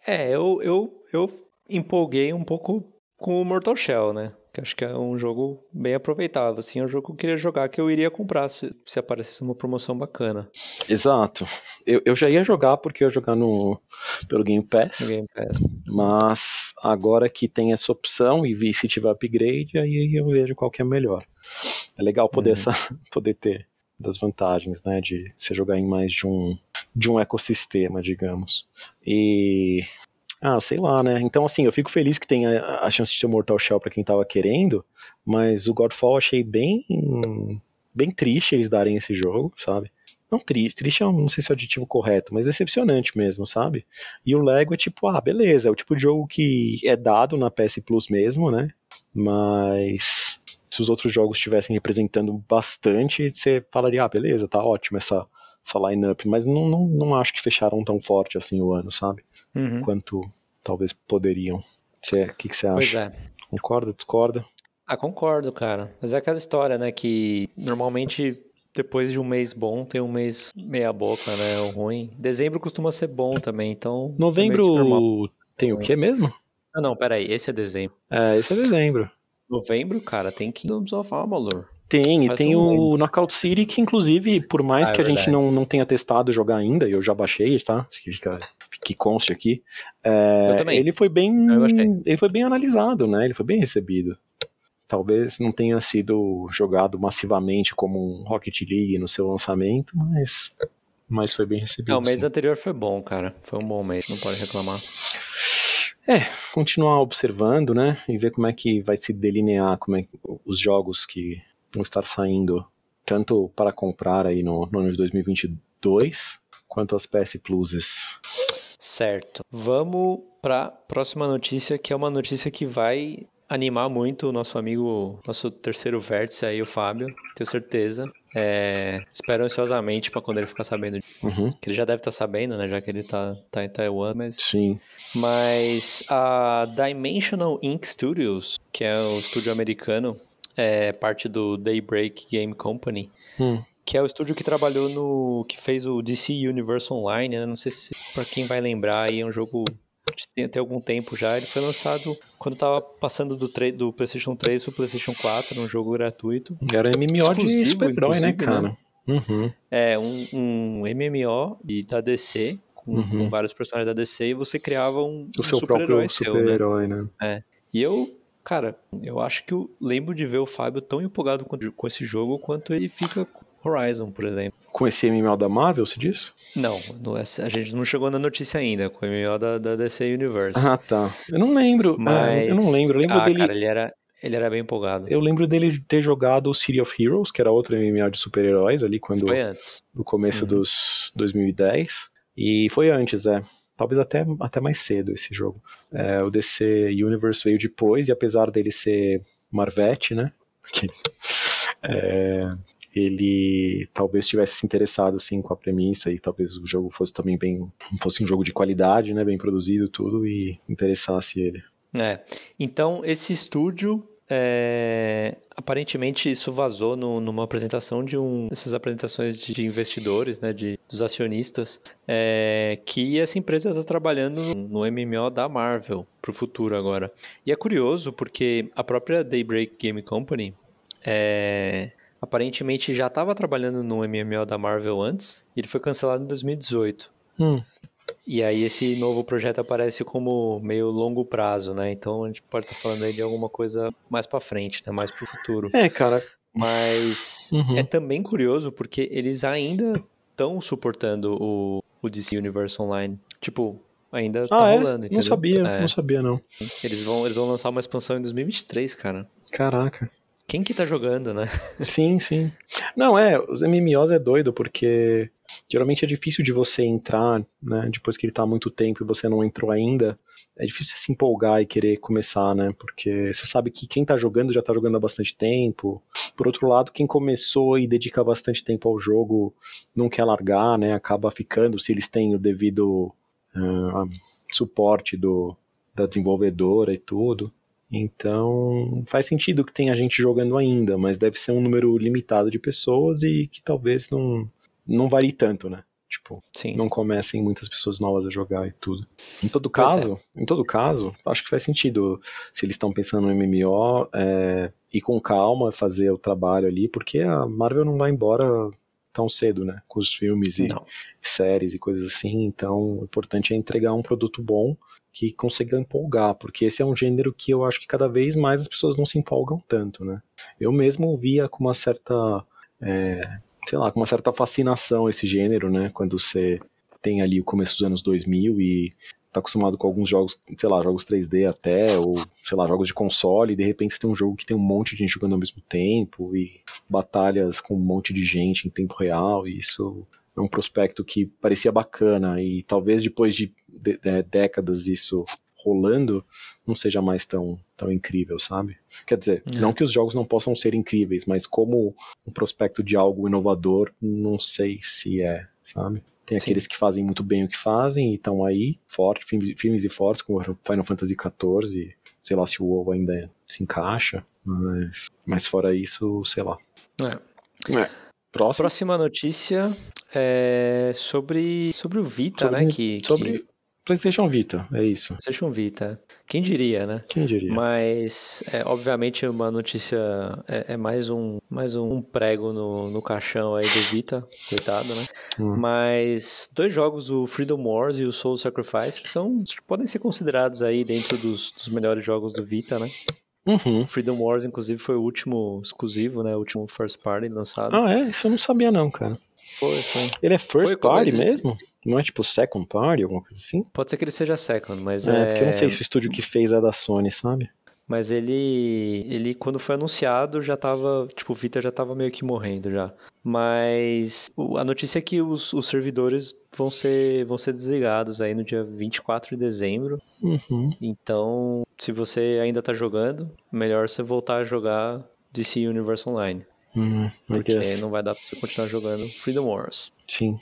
É, eu, eu, eu empolguei um pouco com o Mortal Shell, né? Que acho que é um jogo bem aproveitável. Assim, é um jogo que eu queria jogar, que eu iria comprar se, se aparecesse uma promoção bacana Exato. Eu, eu já ia jogar porque eu ia jogar no, pelo Game Pass, Game Pass. mas agora que tem essa opção e vi se tiver upgrade, aí eu vejo qual que é melhor. É legal poder, Uhum. essa, poder ter das vantagens, né, de você jogar em mais de um, de um ecossistema, digamos. E ah, sei lá, né? Então, assim, eu fico feliz que tenha a chance de ter o Mortal Shell pra quem tava querendo, mas o Godfall achei bem bem triste eles darem esse jogo, sabe? Não triste, triste é um, não sei se é o aditivo correto, mas decepcionante mesmo, sabe? E o Lego é tipo, ah, beleza, é o tipo de jogo que é dado na PS Plus mesmo, né? Mas se os outros jogos estivessem representando bastante, você falaria, ah, beleza, tá ótimo essa, essa line-up, mas não, não, não acho que fecharam tão forte assim o ano, sabe? Uhum. Quanto talvez poderiam. O que, que você Pois acha? é. Concorda, discorda? Ah, concordo, cara. Mas é aquela história, né? Que normalmente depois de um mês bom tem um mês meia boca, né? Ou ruim. Dezembro costuma ser bom também, então. é que. Novembro tem o que mesmo? Ah, não, peraí. Esse é dezembro. É, esse é dezembro. Novembro, cara, tem Kingdoms of Amalur. Tem, e tem o Knockout City, que inclusive, por mais Ah, é que a gente não, não tenha testado jogar ainda, eu já baixei, tá? Que, fica, que conste aqui. é, Eu também. Ele foi bem. Ele foi bem analisado, né? Ele foi bem recebido. Talvez não tenha sido jogado massivamente como um Rocket League no seu lançamento, mas, mas foi bem recebido. É, o mês sim. anterior foi bom, cara. Foi um bom mês, não pode reclamar. É, continuar observando, né? E ver como é que vai se delinear como é que os jogos que estar saindo, tanto para comprar aí no, no ano de 2022, quanto as PS Pluses. Certo. Vamos pra próxima notícia, que é uma notícia que vai animar muito o nosso amigo, nosso terceiro vértice aí, o Fábio, tenho certeza. É, espero ansiosamente pra quando ele ficar sabendo, Uhum, que ele já deve estar sabendo, né, já que ele tá, tá em Taiwan, mas sim. Mas a Dimensional Ink Studios, que é o estúdio americano, é parte do Daybreak Game Company, Hum, que é o estúdio que trabalhou no. que fez o DC Universe Online, né? Não sei se pra quem vai lembrar aí, é um jogo de tem, tem algum tempo já. Ele foi lançado quando tava passando do, do PlayStation 3 pro PlayStation 4, um jogo gratuito. Era MMO de super-herói, né, cara? Né? Uhum. É, um, um MMO da DC, com, uhum. com, vários personagens da DC, e você criava um, o um seu próprio super-herói, né? né? É. E eu, cara, eu acho que eu lembro de ver o Fábio tão empolgado com, com esse jogo quanto ele fica com Horizon, por exemplo. Com esse MMO da Marvel, se diz? Não, não é, a gente não chegou na notícia ainda, com o MMO da, da DC Universe. Ah, tá. Eu não lembro. Mas... eu não lembro. Eu lembro ah, dele. Cara, ele era, ele era bem empolgado. Eu lembro dele ter jogado o City of Heroes, que era outro MMO de super-heróis ali quando. Foi antes. No começo uhum. dos 2010. E foi antes, é. Talvez até, até mais cedo esse jogo. É, o DC Universe veio depois, e apesar dele ser Marvete, né? É, ele talvez tivesse se interessado sim com a premissa e talvez o jogo fosse também bem fosse um jogo de qualidade, né, bem produzido tudo e interessasse ele. É. Então esse estúdio é, aparentemente isso vazou no, numa apresentação de um essas apresentações de investidores, né, de dos acionistas, é, que essa empresa está trabalhando no MMO da Marvel para o futuro agora. E é curioso porque a própria Daybreak Game Company é, aparentemente já estava trabalhando no MMO da Marvel antes, e ele foi cancelado em 2018. Hum. E aí esse novo projeto aparece como meio longo prazo, né? Então a gente pode estar tá falando aí de alguma coisa mais para frente, né? Mais para o futuro. É, cara. Mas uhum. é também curioso porque eles ainda estão suportando o, o DC Universe Online. Tipo, ainda tá ah, é? rolando, entendeu? Não sabia, é. não sabia não. Eles vão, eles vão lançar uma expansão em 2023, cara. Caraca. Quem que tá jogando, né? Sim, sim. Não, é, os MMOs é doido, porque geralmente é difícil de você entrar, né? Depois que ele tá há muito tempo e você não entrou ainda. É difícil se empolgar e querer começar, né? Porque você sabe que quem tá jogando já tá jogando há bastante tempo. Por outro lado, quem começou e dedica bastante tempo ao jogo não quer largar, né? Acaba ficando, se eles têm o devido uh, suporte do, da desenvolvedora e tudo. Então, faz sentido que tenha gente jogando ainda, mas deve ser um número limitado de pessoas e que talvez não, não varie tanto, né? Tipo, Sim. não comecem muitas pessoas novas a jogar e tudo. Em todo caso, é. em todo caso, acho que faz sentido se eles estão pensando no MMO é, ir com calma fazer o trabalho ali, porque a Marvel não vai embora tão cedo, né? Com os filmes e séries e coisas assim. Então, o importante é entregar um produto bom que consiga empolgar, porque esse é um gênero que eu acho que cada vez mais as pessoas não se empolgam tanto, né? Eu mesmo via com uma certa, é, sei lá, com uma certa fascinação esse gênero, né? Quando você tem ali o começo dos anos 2000 e tá acostumado com alguns jogos, sei lá, jogos 3D até, ou sei lá, jogos de console, e de repente você tem um jogo que tem um monte de gente jogando ao mesmo tempo, e batalhas com um monte de gente em tempo real, e isso é um prospecto que parecia bacana, e talvez depois de, de, de décadas isso rolando, não seja mais tão, tão incrível, sabe? Quer dizer, é. não que os jogos não possam ser incríveis, mas como um prospecto de algo inovador, não sei se é, sabe? Tem Sim. aqueles que fazem muito bem o que fazem e estão aí, forte, filmes e fortes, como Final Fantasy XIV, sei lá se o WoW ainda se encaixa, mas, mas fora isso, sei lá. É. É. Próxima. Próxima notícia é sobre, sobre o Vita, sobre, né? Que, sobre, que... PlayStation Vita, é isso. PlayStation Vita. Quem diria, né? Quem diria? Mas, é, obviamente, uma notícia é, é, mais um mais um prego no, no caixão aí do Vita, coitado, né? Hum. Mas dois jogos, o Freedom Wars e o Soul Sacrifice, que são podem ser considerados aí dentro dos, dos melhores jogos do Vita, né? Uhum. Freedom Wars, inclusive, foi o último exclusivo, né? O último first party lançado. Ah, é? Isso eu não sabia não, cara. Foi, foi. Ele é first foi party mesmo? Não é tipo second party, alguma coisa assim? Pode ser que ele seja second, mas é. É, porque eu não sei se o estúdio que fez é da Sony, sabe? Mas ele, ele quando foi anunciado já tava, tipo, o Vita já tava meio que morrendo já. Mas a notícia é que os, os servidores vão ser, vão ser desligados aí no dia 24 de dezembro. Uhum. Então, se você ainda tá jogando, melhor você voltar a jogar DC Universe Online. Uhum, porque não vai dar pra você continuar jogando Freedom Wars. Sim.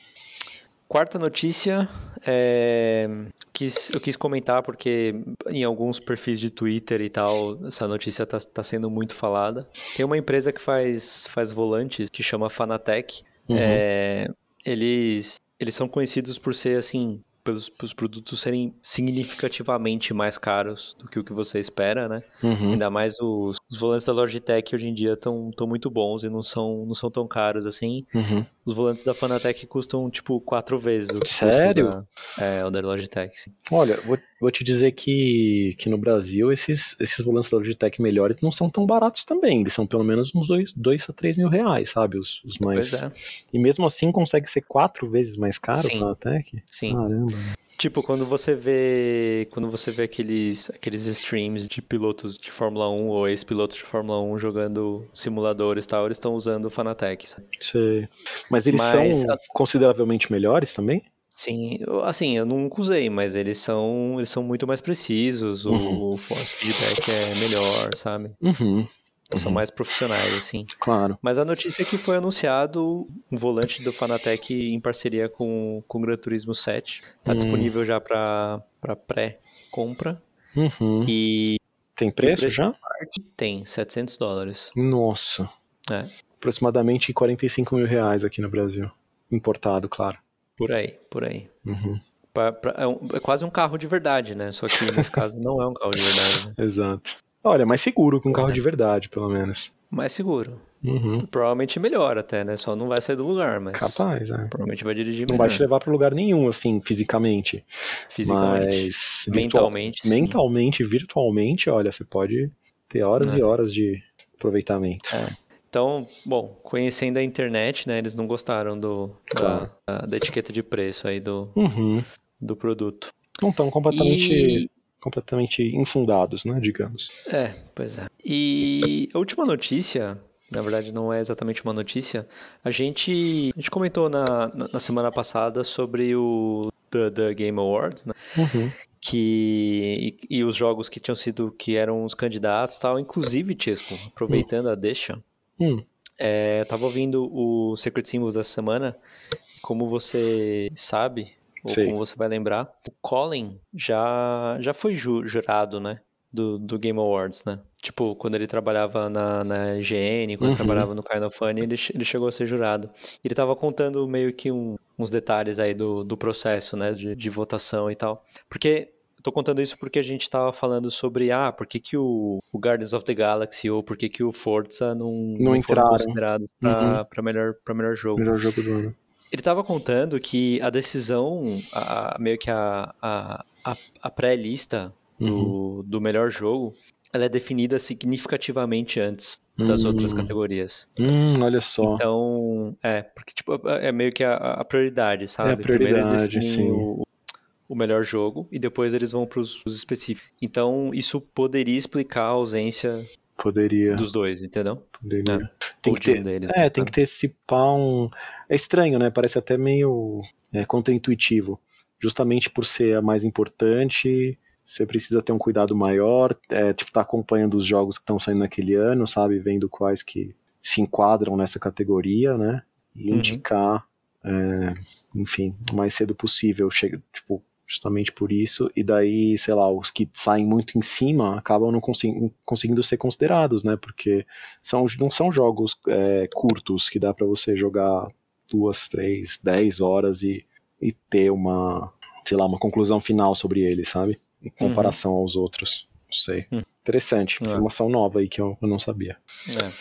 Quarta notícia, é, quis, eu quis comentar porque em alguns perfis de Twitter e tal, essa notícia está tá sendo muito falada. Tem uma empresa que faz, faz volantes que chama Fanatec. Uhum. É, eles, eles são conhecidos por ser assim pelos, pelos produtos serem significativamente mais caros do que o que você espera, né? Uhum. Ainda mais os, os volantes da Logitech hoje em dia estão muito bons e não são, não são tão caros assim. Uhum. Os volantes da Fanatec custam tipo quatro vezes o que Sério? da, é, o da Logitech. Sim. Olha, vou, vou te dizer que, que no Brasil esses, esses volantes da Logitech melhores não são tão baratos também. Eles são pelo menos uns 2 dois a 3 mil reais, sabe? Os, os mais. Pois é. E mesmo assim consegue ser quatro vezes mais caro Sim. o Fanatec? Sim. Caramba. Tipo, quando você vê. Quando você vê aqueles, aqueles streams de pilotos de Fórmula 1 ou ex-pilotos de Fórmula 1 jogando simuladores e tal, eles estão usando o Fanatec. sabe? Sei. Mas eles Mas são a- consideravelmente melhores também? Sim, assim, eu nunca usei, mas eles são, eles são muito mais precisos, o, Uhum. o force feedback é melhor, sabe? Uhum, São Uhum. mais profissionais, assim. claro. Mas a notícia é que foi anunciado um volante do Fanatec em parceria com, com o Gran Turismo 7. Tá Hum. disponível já para pré-compra. Uhum. E Tem preço preço? já? tem 700 dólares. Nossa. É. Aproximadamente 45 mil reais aqui no Brasil. Importado, claro. Por aí, por aí. Uhum. Pra- pra- é, um- é quase um carro de verdade, né? Só que nesse caso não é um carro de verdade. Né? Exato. Olha, mais seguro que um carro É. de verdade, pelo menos. Mais seguro. Uhum. Provavelmente melhor até, né? Só não vai sair do lugar, mas Capaz, é. provavelmente vai dirigir Não melhor. vai te levar para lugar nenhum, assim, fisicamente. fisicamente. Mas virtual- Mentalmente. sim. mentalmente, virtualmente, olha, você pode ter horas É. e horas de aproveitamento. É. Então, bom, conhecendo a internet, né? Eles não gostaram do, Claro. da, da etiqueta de preço aí do, Uhum. do produto. Não estão completamente, E, completamente infundados, né, digamos. É, pois é. E a última notícia, na verdade não é exatamente uma notícia, a gente, a gente comentou na, na, na semana passada sobre o The, The Game Awards, né? Uhum. Que, e, e os jogos que tinham sido, que eram os candidatos tal, inclusive, Chesco, aproveitando a deixa, Hum. é, eu tava ouvindo o Secret Symbols dessa semana, como você sabe, ou Sei. como você vai lembrar, o Colin já, já foi ju- jurado, né? Do, do Game Awards, né? Tipo, quando ele trabalhava na, na IGN, quando Uhum. ele trabalhava no Kind of Funny, ele, ele chegou a ser jurado. E ele tava contando meio que um- uns detalhes aí do, do processo, né? De, de votação e tal. Porque tô contando isso porque a gente tava falando sobre, ah, por que, que o, o Guardians of the Galaxy ou por que, que o Forza não, Não foram entraram. considerados pra, pra melhor, pra melhor jogo. Melhor jogo do ano. Ele tava contando que a decisão, a- meio que a, a, a, pré-lista Uhum. do, do melhor jogo, ela é definida significativamente antes das Hum. outras categorias. Hum, olha só. Então, é, porque tipo, é meio que a, a prioridade, sabe? É a prioridade, Primeiro eles definem sim. o, o melhor jogo e depois eles vão pros, pros específicos. Então, isso poderia explicar a ausência Poderia. dos dois, entendeu? poderia. É. Tem que de um ter, deles. é, né? tem que ter esse pá um. É estranho, né? Parece até meio é, contraintuitivo. Justamente por ser a mais importante, você precisa ter um cuidado maior, é, tipo, tá acompanhando os jogos que estão saindo naquele ano, sabe? Vendo quais que se enquadram nessa categoria, né? E Uhum. indicar, é, enfim, o mais cedo possível. Chega, tipo, justamente por isso. E daí, sei lá, os que saem muito em cima acabam não conseguindo ser considerados, né? Porque são, não são jogos é, curtos que dá pra você jogar duas, três, dez horas e, e ter uma, sei lá, uma conclusão final sobre ele, sabe? Em comparação aos outros. Não sei. Hum. Interessante. É. Informação nova aí que eu, eu não sabia. É.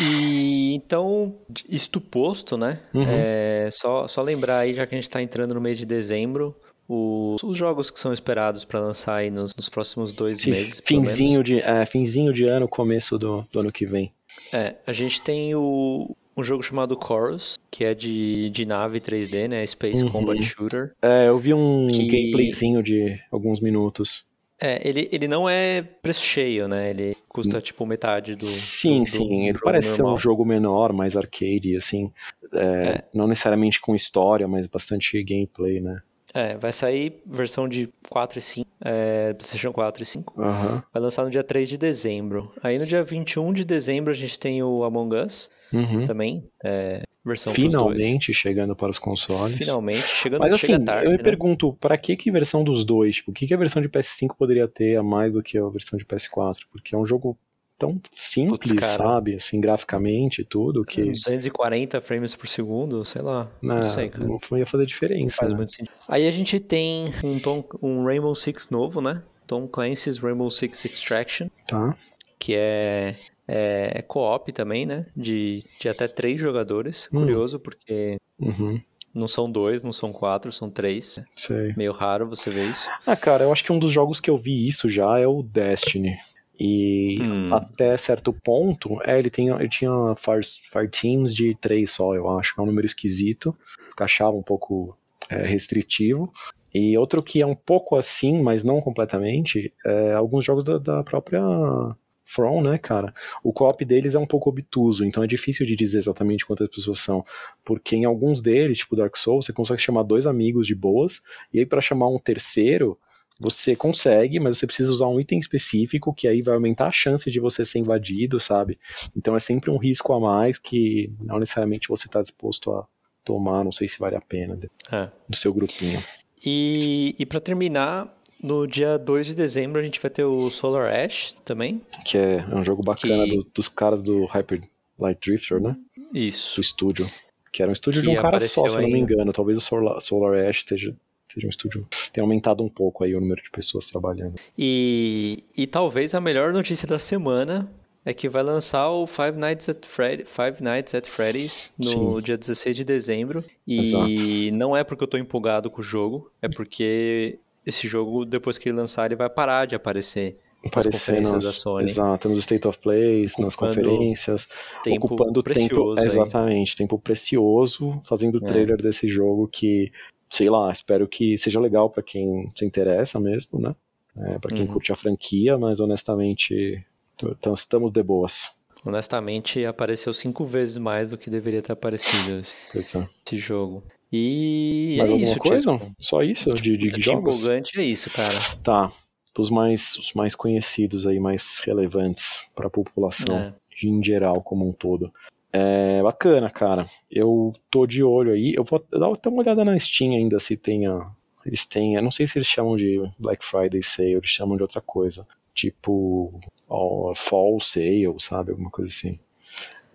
E então, isto posto, né? Uhum. É, só, só lembrar aí, já que a gente está entrando no mês de dezembro, os, os jogos que são esperados para lançar aí nos, nos próximos dois meses. finzinho, de, é, finzinho de ano, começo do, do ano que vem. É, a gente tem o, um jogo chamado Chorus, que é de, de nave 3D, né? Space Uhum. Combat Shooter. É, eu vi um Que- gameplayzinho de alguns minutos. É, ele, ele não é preço cheio, né? Ele custa tipo metade do. sim, do- do sim, ele parece ser normal. um jogo menor, mais arcade, assim. É, É. Não necessariamente com história, mas bastante gameplay, né? É, vai sair versão de 4 e 5, é, PlayStation 4 e 5. Aham. Vai lançar no dia 3 de dezembro. Aí no dia 21 de dezembro a gente tem o Among Us Uhum. também, é, versão. Finalmente chegando para os consoles. Finalmente, chegando Mas chega assim, tarde, eu me né? pergunto, pra que que versão dos dois? Tipo, o que que a versão de PS5 poderia ter a mais do que a versão de PS4? Porque é um jogo tão simples, Putz, sabe? Assim, graficamente e tudo, que 240 frames por segundo, sei lá. né, Não sei, cara. não ia fazer Não diferença. faz né? muito sentido. Aí a gente tem um, Tom, um Rainbow Six novo, né? Tom Clancy's Rainbow Six Extraction, Tá? que é, é, é co-op também, né? De, de até três jogadores. Hum. Curioso, porque Uhum. não são dois, não são quatro, são três. Sei. Meio raro você ver isso. Ah, cara, eu acho que um dos jogos que eu vi isso já é o Destiny. E Hum. até certo ponto, é, ele, tem, ele tinha fire, fire teams de três só, eu acho, que é um número esquisito, que achava um pouco é, restritivo. E outro que é um pouco assim, mas não completamente, é alguns jogos da, da própria From, né, cara? O co-op deles é um pouco obtuso, então é difícil de dizer exatamente quantas pessoas são. Porque em alguns deles, tipo Dark Souls, você consegue chamar dois amigos de boas, e aí para chamar um terceiro, você consegue, mas você precisa usar um item específico que aí vai aumentar a chance de você ser invadido, sabe? Então é sempre um risco a mais que não necessariamente você está disposto a tomar, não sei se vale a pena, do É. seu grupinho. E, e para terminar, no dia 2 de dezembro a gente vai ter o Solar Ash também. Que é, é um jogo bacana Que- do- dos caras do Hyper Light Drifter, né? Do Isso. estúdio. Que era um estúdio Que de um cara só, se eu não me engano. Talvez o Solar, Solar Ash seja, seja um estúdio. Tenha aumentado um pouco aí o número de pessoas trabalhando. E, e talvez a melhor notícia da semana é que vai lançar o Five Nights at, Fred, Five Nights at Freddy's no Sim. dia 16 de dezembro. E não é porque eu tô empolgado com o jogo, é porque esse jogo, depois que ele lançar, ele vai parar de aparecer nas Aparecer nas, da Sony. exato, nos State of Plays, nas conferências, Tempo ocupando precioso tempo, aí. exatamente, tempo precioso, fazendo o É. trailer desse jogo que, sei lá, espero que seja legal pra quem se interessa mesmo, né? É, para quem Uhum. curte a franquia, mas honestamente estamos de boas. Honestamente, apareceu cinco vezes mais do que deveria ter aparecido esse, é. esse jogo. E Mais é alguma isso, coisa? Tisco. Só isso de, de é jogos? empolgante é isso, cara. Tá. Os mais, os mais conhecidos aí, mais relevantes para a população É. em geral, como um todo. É bacana, cara. Eu tô de olho aí. Eu vou dar até uma olhada na Steam ainda se tenha. Eles têm. Eu não sei se eles chamam de Black Friday Sale, eles chamam de outra coisa. Tipo. ó, Fall Sale, sabe? Alguma coisa assim.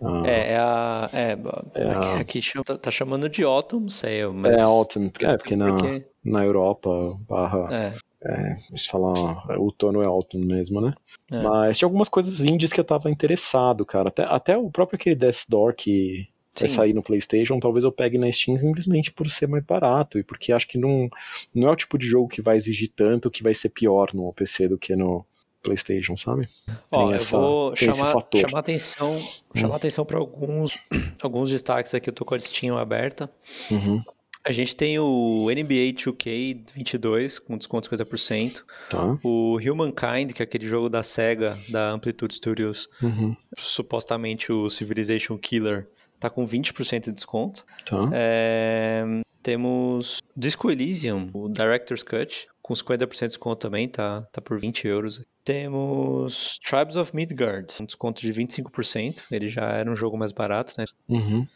Ah, É, é a. É, É aqui, a- aqui chama- tá, tá chamando de Autumn Sale, mas. é Autumn. É, porque na, porque- na Europa, barra. É, Eles falam. Outono é Autumn mesmo, né? É. Mas tinha algumas coisas indies que eu tava interessado, cara. Até, até o próprio aquele Death Door que vai Sim. sair no PlayStation, talvez eu pegue na Steam simplesmente por ser mais barato e porque acho que não, não é o tipo de jogo que vai exigir tanto que vai ser pior no PC do que no PlayStation, sabe? Ó, Tem eu essa- vou chamar, fator. chamar atenção, chamar atenção para alguns, alguns destaques aqui. Eu tô com a Steam aberta. Uhum, A gente tem o NBA 2K 22 com desconto de 50%. tá. O Humankind, que é aquele jogo da SEGA, da Amplitude Studios, Uhum, supostamente o Civilization Killer, tá com 20% de desconto. tá. É, temos Disco Elysium, o Director's Cut, com 50% de desconto também, tá, tá por 20 euros. Temos Tribes of Midgard, um desconto de 25%, ele já era um jogo mais barato, né? Uhum.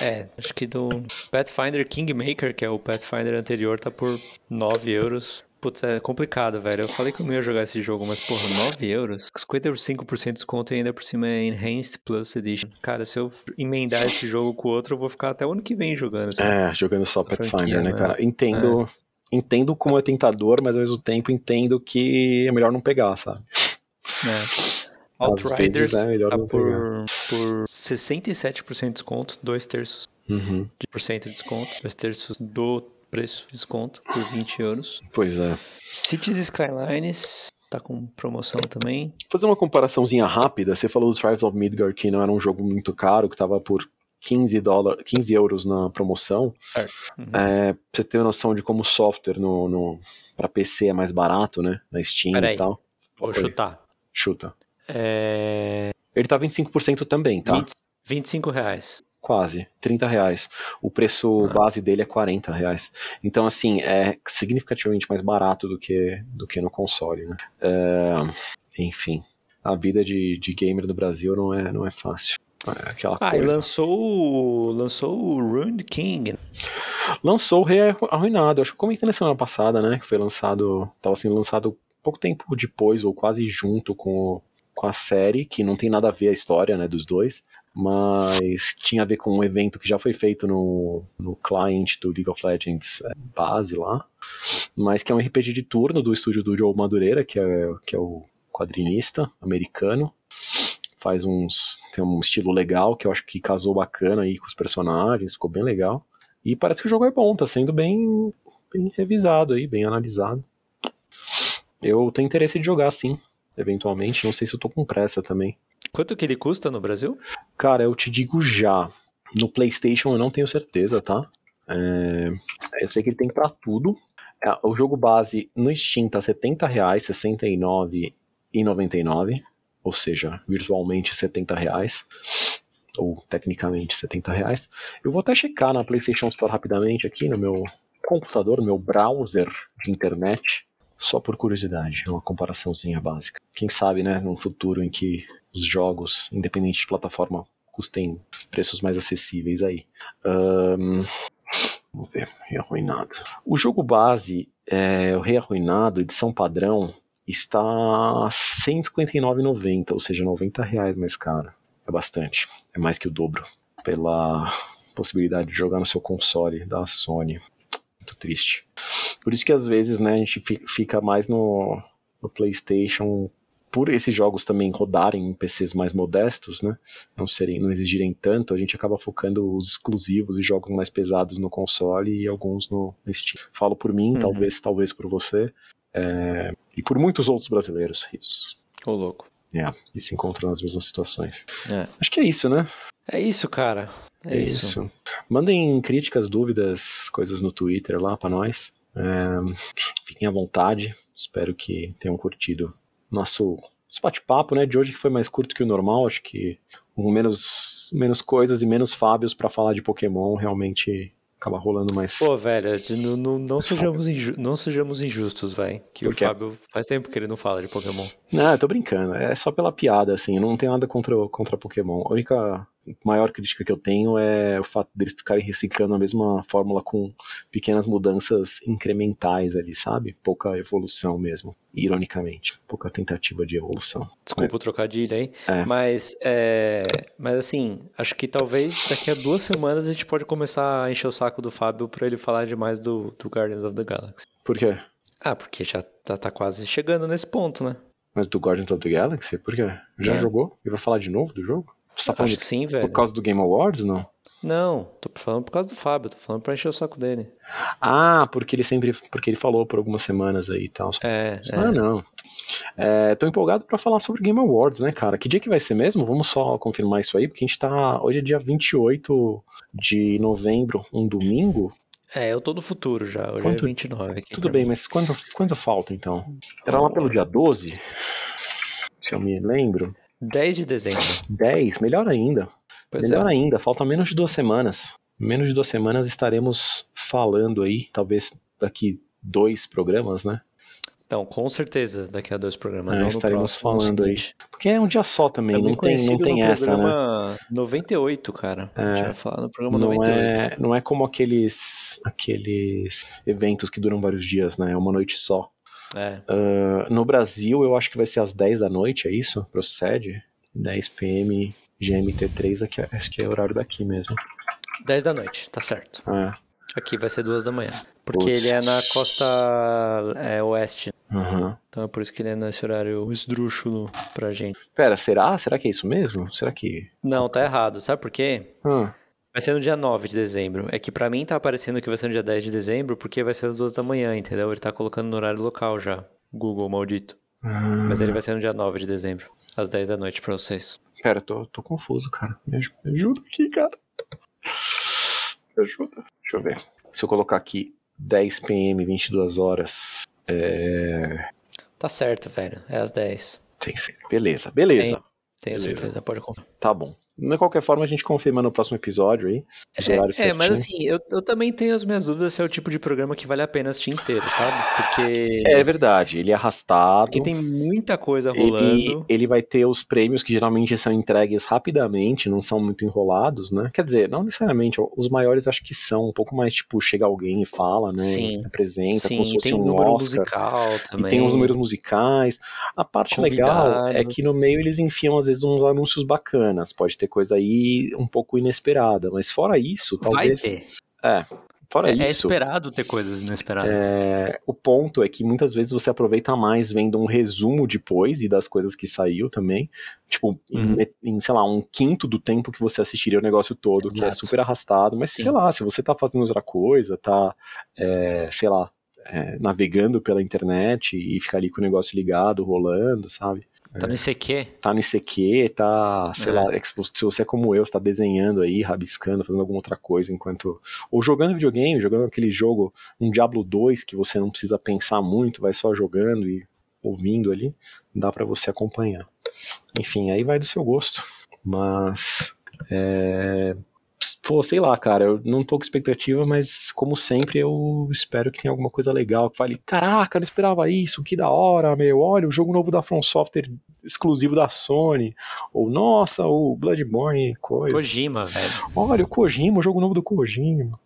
É, acho que do Pathfinder Kingmaker, que é o Pathfinder anterior, tá por 9 euros. Putz, é complicado, velho. Eu falei que eu não ia jogar esse jogo, mas porra, 9 euros? 55% de desconto e ainda por cima é Enhanced Plus Edition. Cara, se eu emendar esse jogo com o outro, eu vou ficar até o ano que vem jogando. Assim. É, jogando só Pathfinder, né, né? cara? Entendo, entendo como é tentador, mas ao mesmo tempo entendo que é melhor não pegar, sabe? É. Outriders vezes é tá por, por 67% de desconto, 2 terços Uhum. de por cento de desconto, 2 terços do preço de desconto por 20 euros. Pois é. Cities Skylines tá com promoção também. fazer uma comparaçãozinha rápida, você falou do Tribes of Midgard que não era um jogo muito caro, que estava por 15, dólares, 15 euros na promoção. Certo. Uhum. É, pra você ter noção de como o software no, no, para PC é mais barato, né? Na Steam Peraí. e tal. Vou Oi. chutar. Chuta. É... Ele tá 25% também, tá? 20, 25 reais. Quase. 30 reais. O preço Ah. base dele é 40 reais. Então, assim, é significativamente mais barato do que, do que no console, né? É, enfim. A vida de, de gamer no Brasil não é, não é fácil. Aquela Ah, e coisa. lançou, o- lançou o Ruined King. Lançou o Rei Arruinado. Acho que eu comentei na semana passada, né? Que foi lançado. Tava sendo lançado pouco tempo depois, ou quase junto com o, com a série, que não tem nada a ver a história né, dos dois, mas tinha a ver com um evento que já foi feito no, no client do League of Legends é, base lá, mas que é um RPG de turno do estúdio do Joe Madureira, que é, que é o quadrinista americano. Faz uns. tem um estilo legal que eu acho que casou bacana aí com os personagens, ficou bem legal. E parece que o jogo é bom, tá sendo bem, bem revisado aí, bem analisado. Eu tenho interesse de jogar sim, eventualmente. Não sei se eu tô com pressa também. Quanto que ele custa no Brasil? Cara, eu te digo já. No PlayStation eu não tenho certeza, tá? É... Eu sei que ele tem pra tudo. É, o jogo base no Steam tá 70 reais, R$ 69,99. Ou seja, virtualmente 70 reais. Ou tecnicamente 70 reais. Eu vou até checar na PlayStation Store rapidamente aqui no meu computador, no meu browser de internet. Só por curiosidade, uma comparaçãozinha básica. Quem sabe, né, num futuro em que os jogos, independente de plataforma, custem preços mais acessíveis aí. Um, vamos ver, Rei Arruinado. O jogo base, é, o Rei Arruinado, edição padrão, está R$ 159,90, ou seja, 90 reais mais caro. É bastante, é mais que o dobro. Pela possibilidade de jogar no seu console da Sony. Muito triste. Por isso que às vezes né, a gente fica mais no, no PlayStation por esses jogos também rodarem em PCs mais modestos, né, não serem, não exigirem tanto, a gente acaba focando os exclusivos e jogos mais pesados no console e alguns no, no Steam. Falo por mim, uhum. talvez, talvez por você, é, e por muitos outros brasileiros, risos. Ô louco. É, e se encontram nas mesmas situações. É. Acho que é isso, né? É isso, cara. É, é isso. isso. Mandem críticas, dúvidas, coisas no Twitter lá para nós. É, fiquem à vontade. Espero que tenham curtido nosso bate-papo né, de hoje, que foi mais curto que o normal. Acho que com menos, menos coisas e menos Fábios para falar de Pokémon realmente acaba rolando mais. Pô, velho, não, não, não sejamos, inju não sejamos injustos, velho. Que o Fábio faz tempo que ele não fala de Pokémon. Não, eu tô brincando. É só pela piada, assim. Não tem nada contra, contra Pokémon. A única maior crítica que eu tenho é o fato deles ficarem reciclando a mesma fórmula com pequenas mudanças incrementais ali, sabe? Pouca evolução mesmo, ironicamente. Pouca tentativa de evolução. Desculpa é. o trocadilho aí. É. Mas, é... mas assim, acho que talvez daqui a duas semanas a gente pode começar a encher o saco do Fábio pra ele falar demais do, do Guardians of the Galaxy. Por quê? Ah, porque já tá, tá quase chegando nesse ponto, né? Mas do Guardians of the Galaxy? Por quê? Já é. jogou? E vai falar de novo do jogo? Você tá falando Acho que sim, velho. Por causa do Game Awards, não? Não, tô falando por causa do Fábio, tô falando pra encher o saco dele. Ah, porque ele sempre. Porque ele falou por algumas semanas aí e tal. É. Ah, é. não. É, tô empolgado para falar sobre Game Awards, né, cara? Que dia que vai ser mesmo? Vamos só confirmar isso aí, porque a gente tá. Hoje é dia 28 de novembro, um domingo. É, eu tô no futuro já, hoje Quanto... é 29 aqui. Tudo bem, mim. mas quanto, quanto falta então? Era lá pelo dia 12? Se eu me lembro. 10 de dezembro. 10, melhor ainda. Pois melhor é. ainda, falta menos de duas semanas. Menos de duas semanas estaremos falando aí, talvez daqui dois programas, né? Então, com certeza, daqui a dois programas. É, estaremos próximo, falando aí. Porque é um dia só também, não tem, não tem essa, né? 98, cara. É, tinha falado no programa não 98. É, não é como aqueles, aqueles eventos que duram vários dias, né? É uma noite só. É. Uh, no Brasil, eu acho que vai ser às 10 da noite, é isso? Procede? 10 PM GMT3, aqui, acho que é o horário daqui mesmo. 10 da noite, tá certo. É. Aqui vai ser 2 da manhã. Porque Puts. ele é na costa é, oeste. Uhum. Então é por isso que ele é nesse horário esdrúxulo pra gente. Pera, será? Será que é isso mesmo? Será que. Não, tá errado. Sabe por quê? Hum. Vai ser no dia 9 de dezembro. É que pra mim tá aparecendo que vai ser no dia 10 de dezembro, porque vai ser às 2 da manhã, entendeu? Ele tá colocando no horário local já. Google maldito. Hum. Mas ele vai ser no dia 9 de dezembro, às 10 da noite pra vocês. Pera, tô, tô confuso, cara. Me ajuda aqui, cara. Me ajuda. Deixa eu ver. Se eu colocar aqui 10 PM, 22 horas. É... Tá certo, velho. É às 10. Tem Beleza, beleza. Tenho beleza. certeza, pode confiar. Tá bom. De qualquer forma, a gente confirma no próximo episódio aí. É, é mas assim, eu, eu também tenho as minhas dúvidas se é o tipo de programa que vale a pena assistir inteiro, sabe? Porque, É verdade, ele é arrastado. porque tem muita coisa Ele, rolando. ele vai ter os prêmios que geralmente são entregues rapidamente, não são muito enrolados, né? Quer dizer, não necessariamente. Os maiores acho que são um pouco mais tipo, chega alguém e fala, né? Sim. Apresenta, como se Sim, fosse tem um número Oscar. musical E também. tem os números musicais. A parte legal é Convidados. que no meio eles enfiam às vezes uns anúncios bacanas. Pode ter coisa aí um pouco inesperada. Mas fora isso, Vai talvez. ter. É. Fora É, é isso. esperado ter coisas inesperadas. É, o ponto é que muitas vezes você aproveita mais vendo um resumo depois e das coisas que saiu também. Tipo, em Uhum. met- em, sei lá, um quinto do tempo que você assistiria o negócio todo, que é Exato. super arrastado. Mas Sim. sei lá, se você tá fazendo outra coisa, tá, é, sei lá, é, navegando pela internet e ficar ali com o negócio ligado, rolando, sabe? Tá no ICQ? Tá no ICQ, tá, sei É. lá, é se você- é como eu, está desenhando aí, rabiscando, fazendo alguma outra coisa enquanto. Ou jogando videogame, jogando aquele jogo, um Diablo 2 que você não precisa pensar muito, vai só jogando e ouvindo ali, dá pra você acompanhar. Enfim, aí vai do seu gosto. Mas. É. Pô, sei lá, cara, eu não tô com expectativa, mas como sempre eu espero que tenha alguma coisa legal, que fale, caraca, eu não esperava isso, que da hora, meu, olha, o jogo novo da From Software exclusivo da Sony, ou nossa, o Bloodborne, coisa. Kojima, velho. Olha, o Kojima, o jogo novo do Kojima.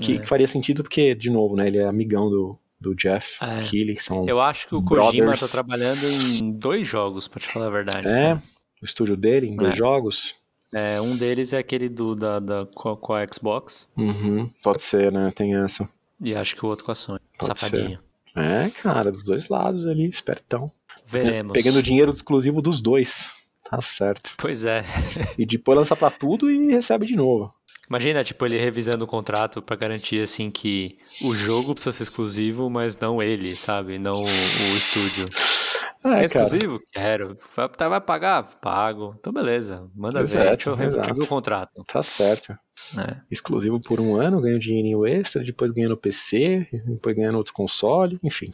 Que, É. que faria sentido porque, de novo, né, ele é amigão do, do Jeff É. Keighley, que são Eu acho que o Kojima Brothers. tá trabalhando em dois jogos, pra te falar a verdade. É, o estúdio dele, em dois É. jogos. É, um deles é aquele do, da, da, com, a, com a Xbox, Uhum, pode ser, né, tem essa. e acho que o outro com a Sony. Pode Safadinho. É, cara, dos dois lados ali, espertão. Veremos. Pegando dinheiro exclusivo dos dois. Tá certo. Pois é. E depois lança pra tudo e recebe de novo. Imagina, tipo, ele revisando o contrato pra garantir, assim, que o jogo precisa ser exclusivo, mas não ele, sabe? Não o, o estúdio. É, É exclusivo? Quero. Vai, tá, vai pagar? Pago. Então, beleza. Manda ver. Exato, exato. deixa eu ver o contrato. Tá certo. É. Exclusivo por um ano, ganha um dinheirinho extra, depois ganha no PC, depois ganha no outro console, enfim.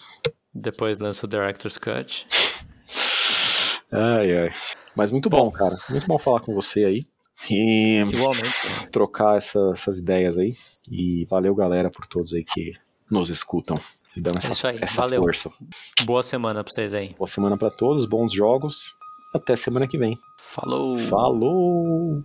Depois lança o Director's Cut. Ai, ai. Mas muito bom, cara. Muito bom falar com você aí. E Igualmente. trocar essa- essas ideias aí. E valeu, galera, por todos aí que nos escutam. E dão essa, É isso aí, essa valeu. força. Boa semana pra vocês aí. Boa semana pra todos, bons jogos. Até semana que vem. Falou! Falou!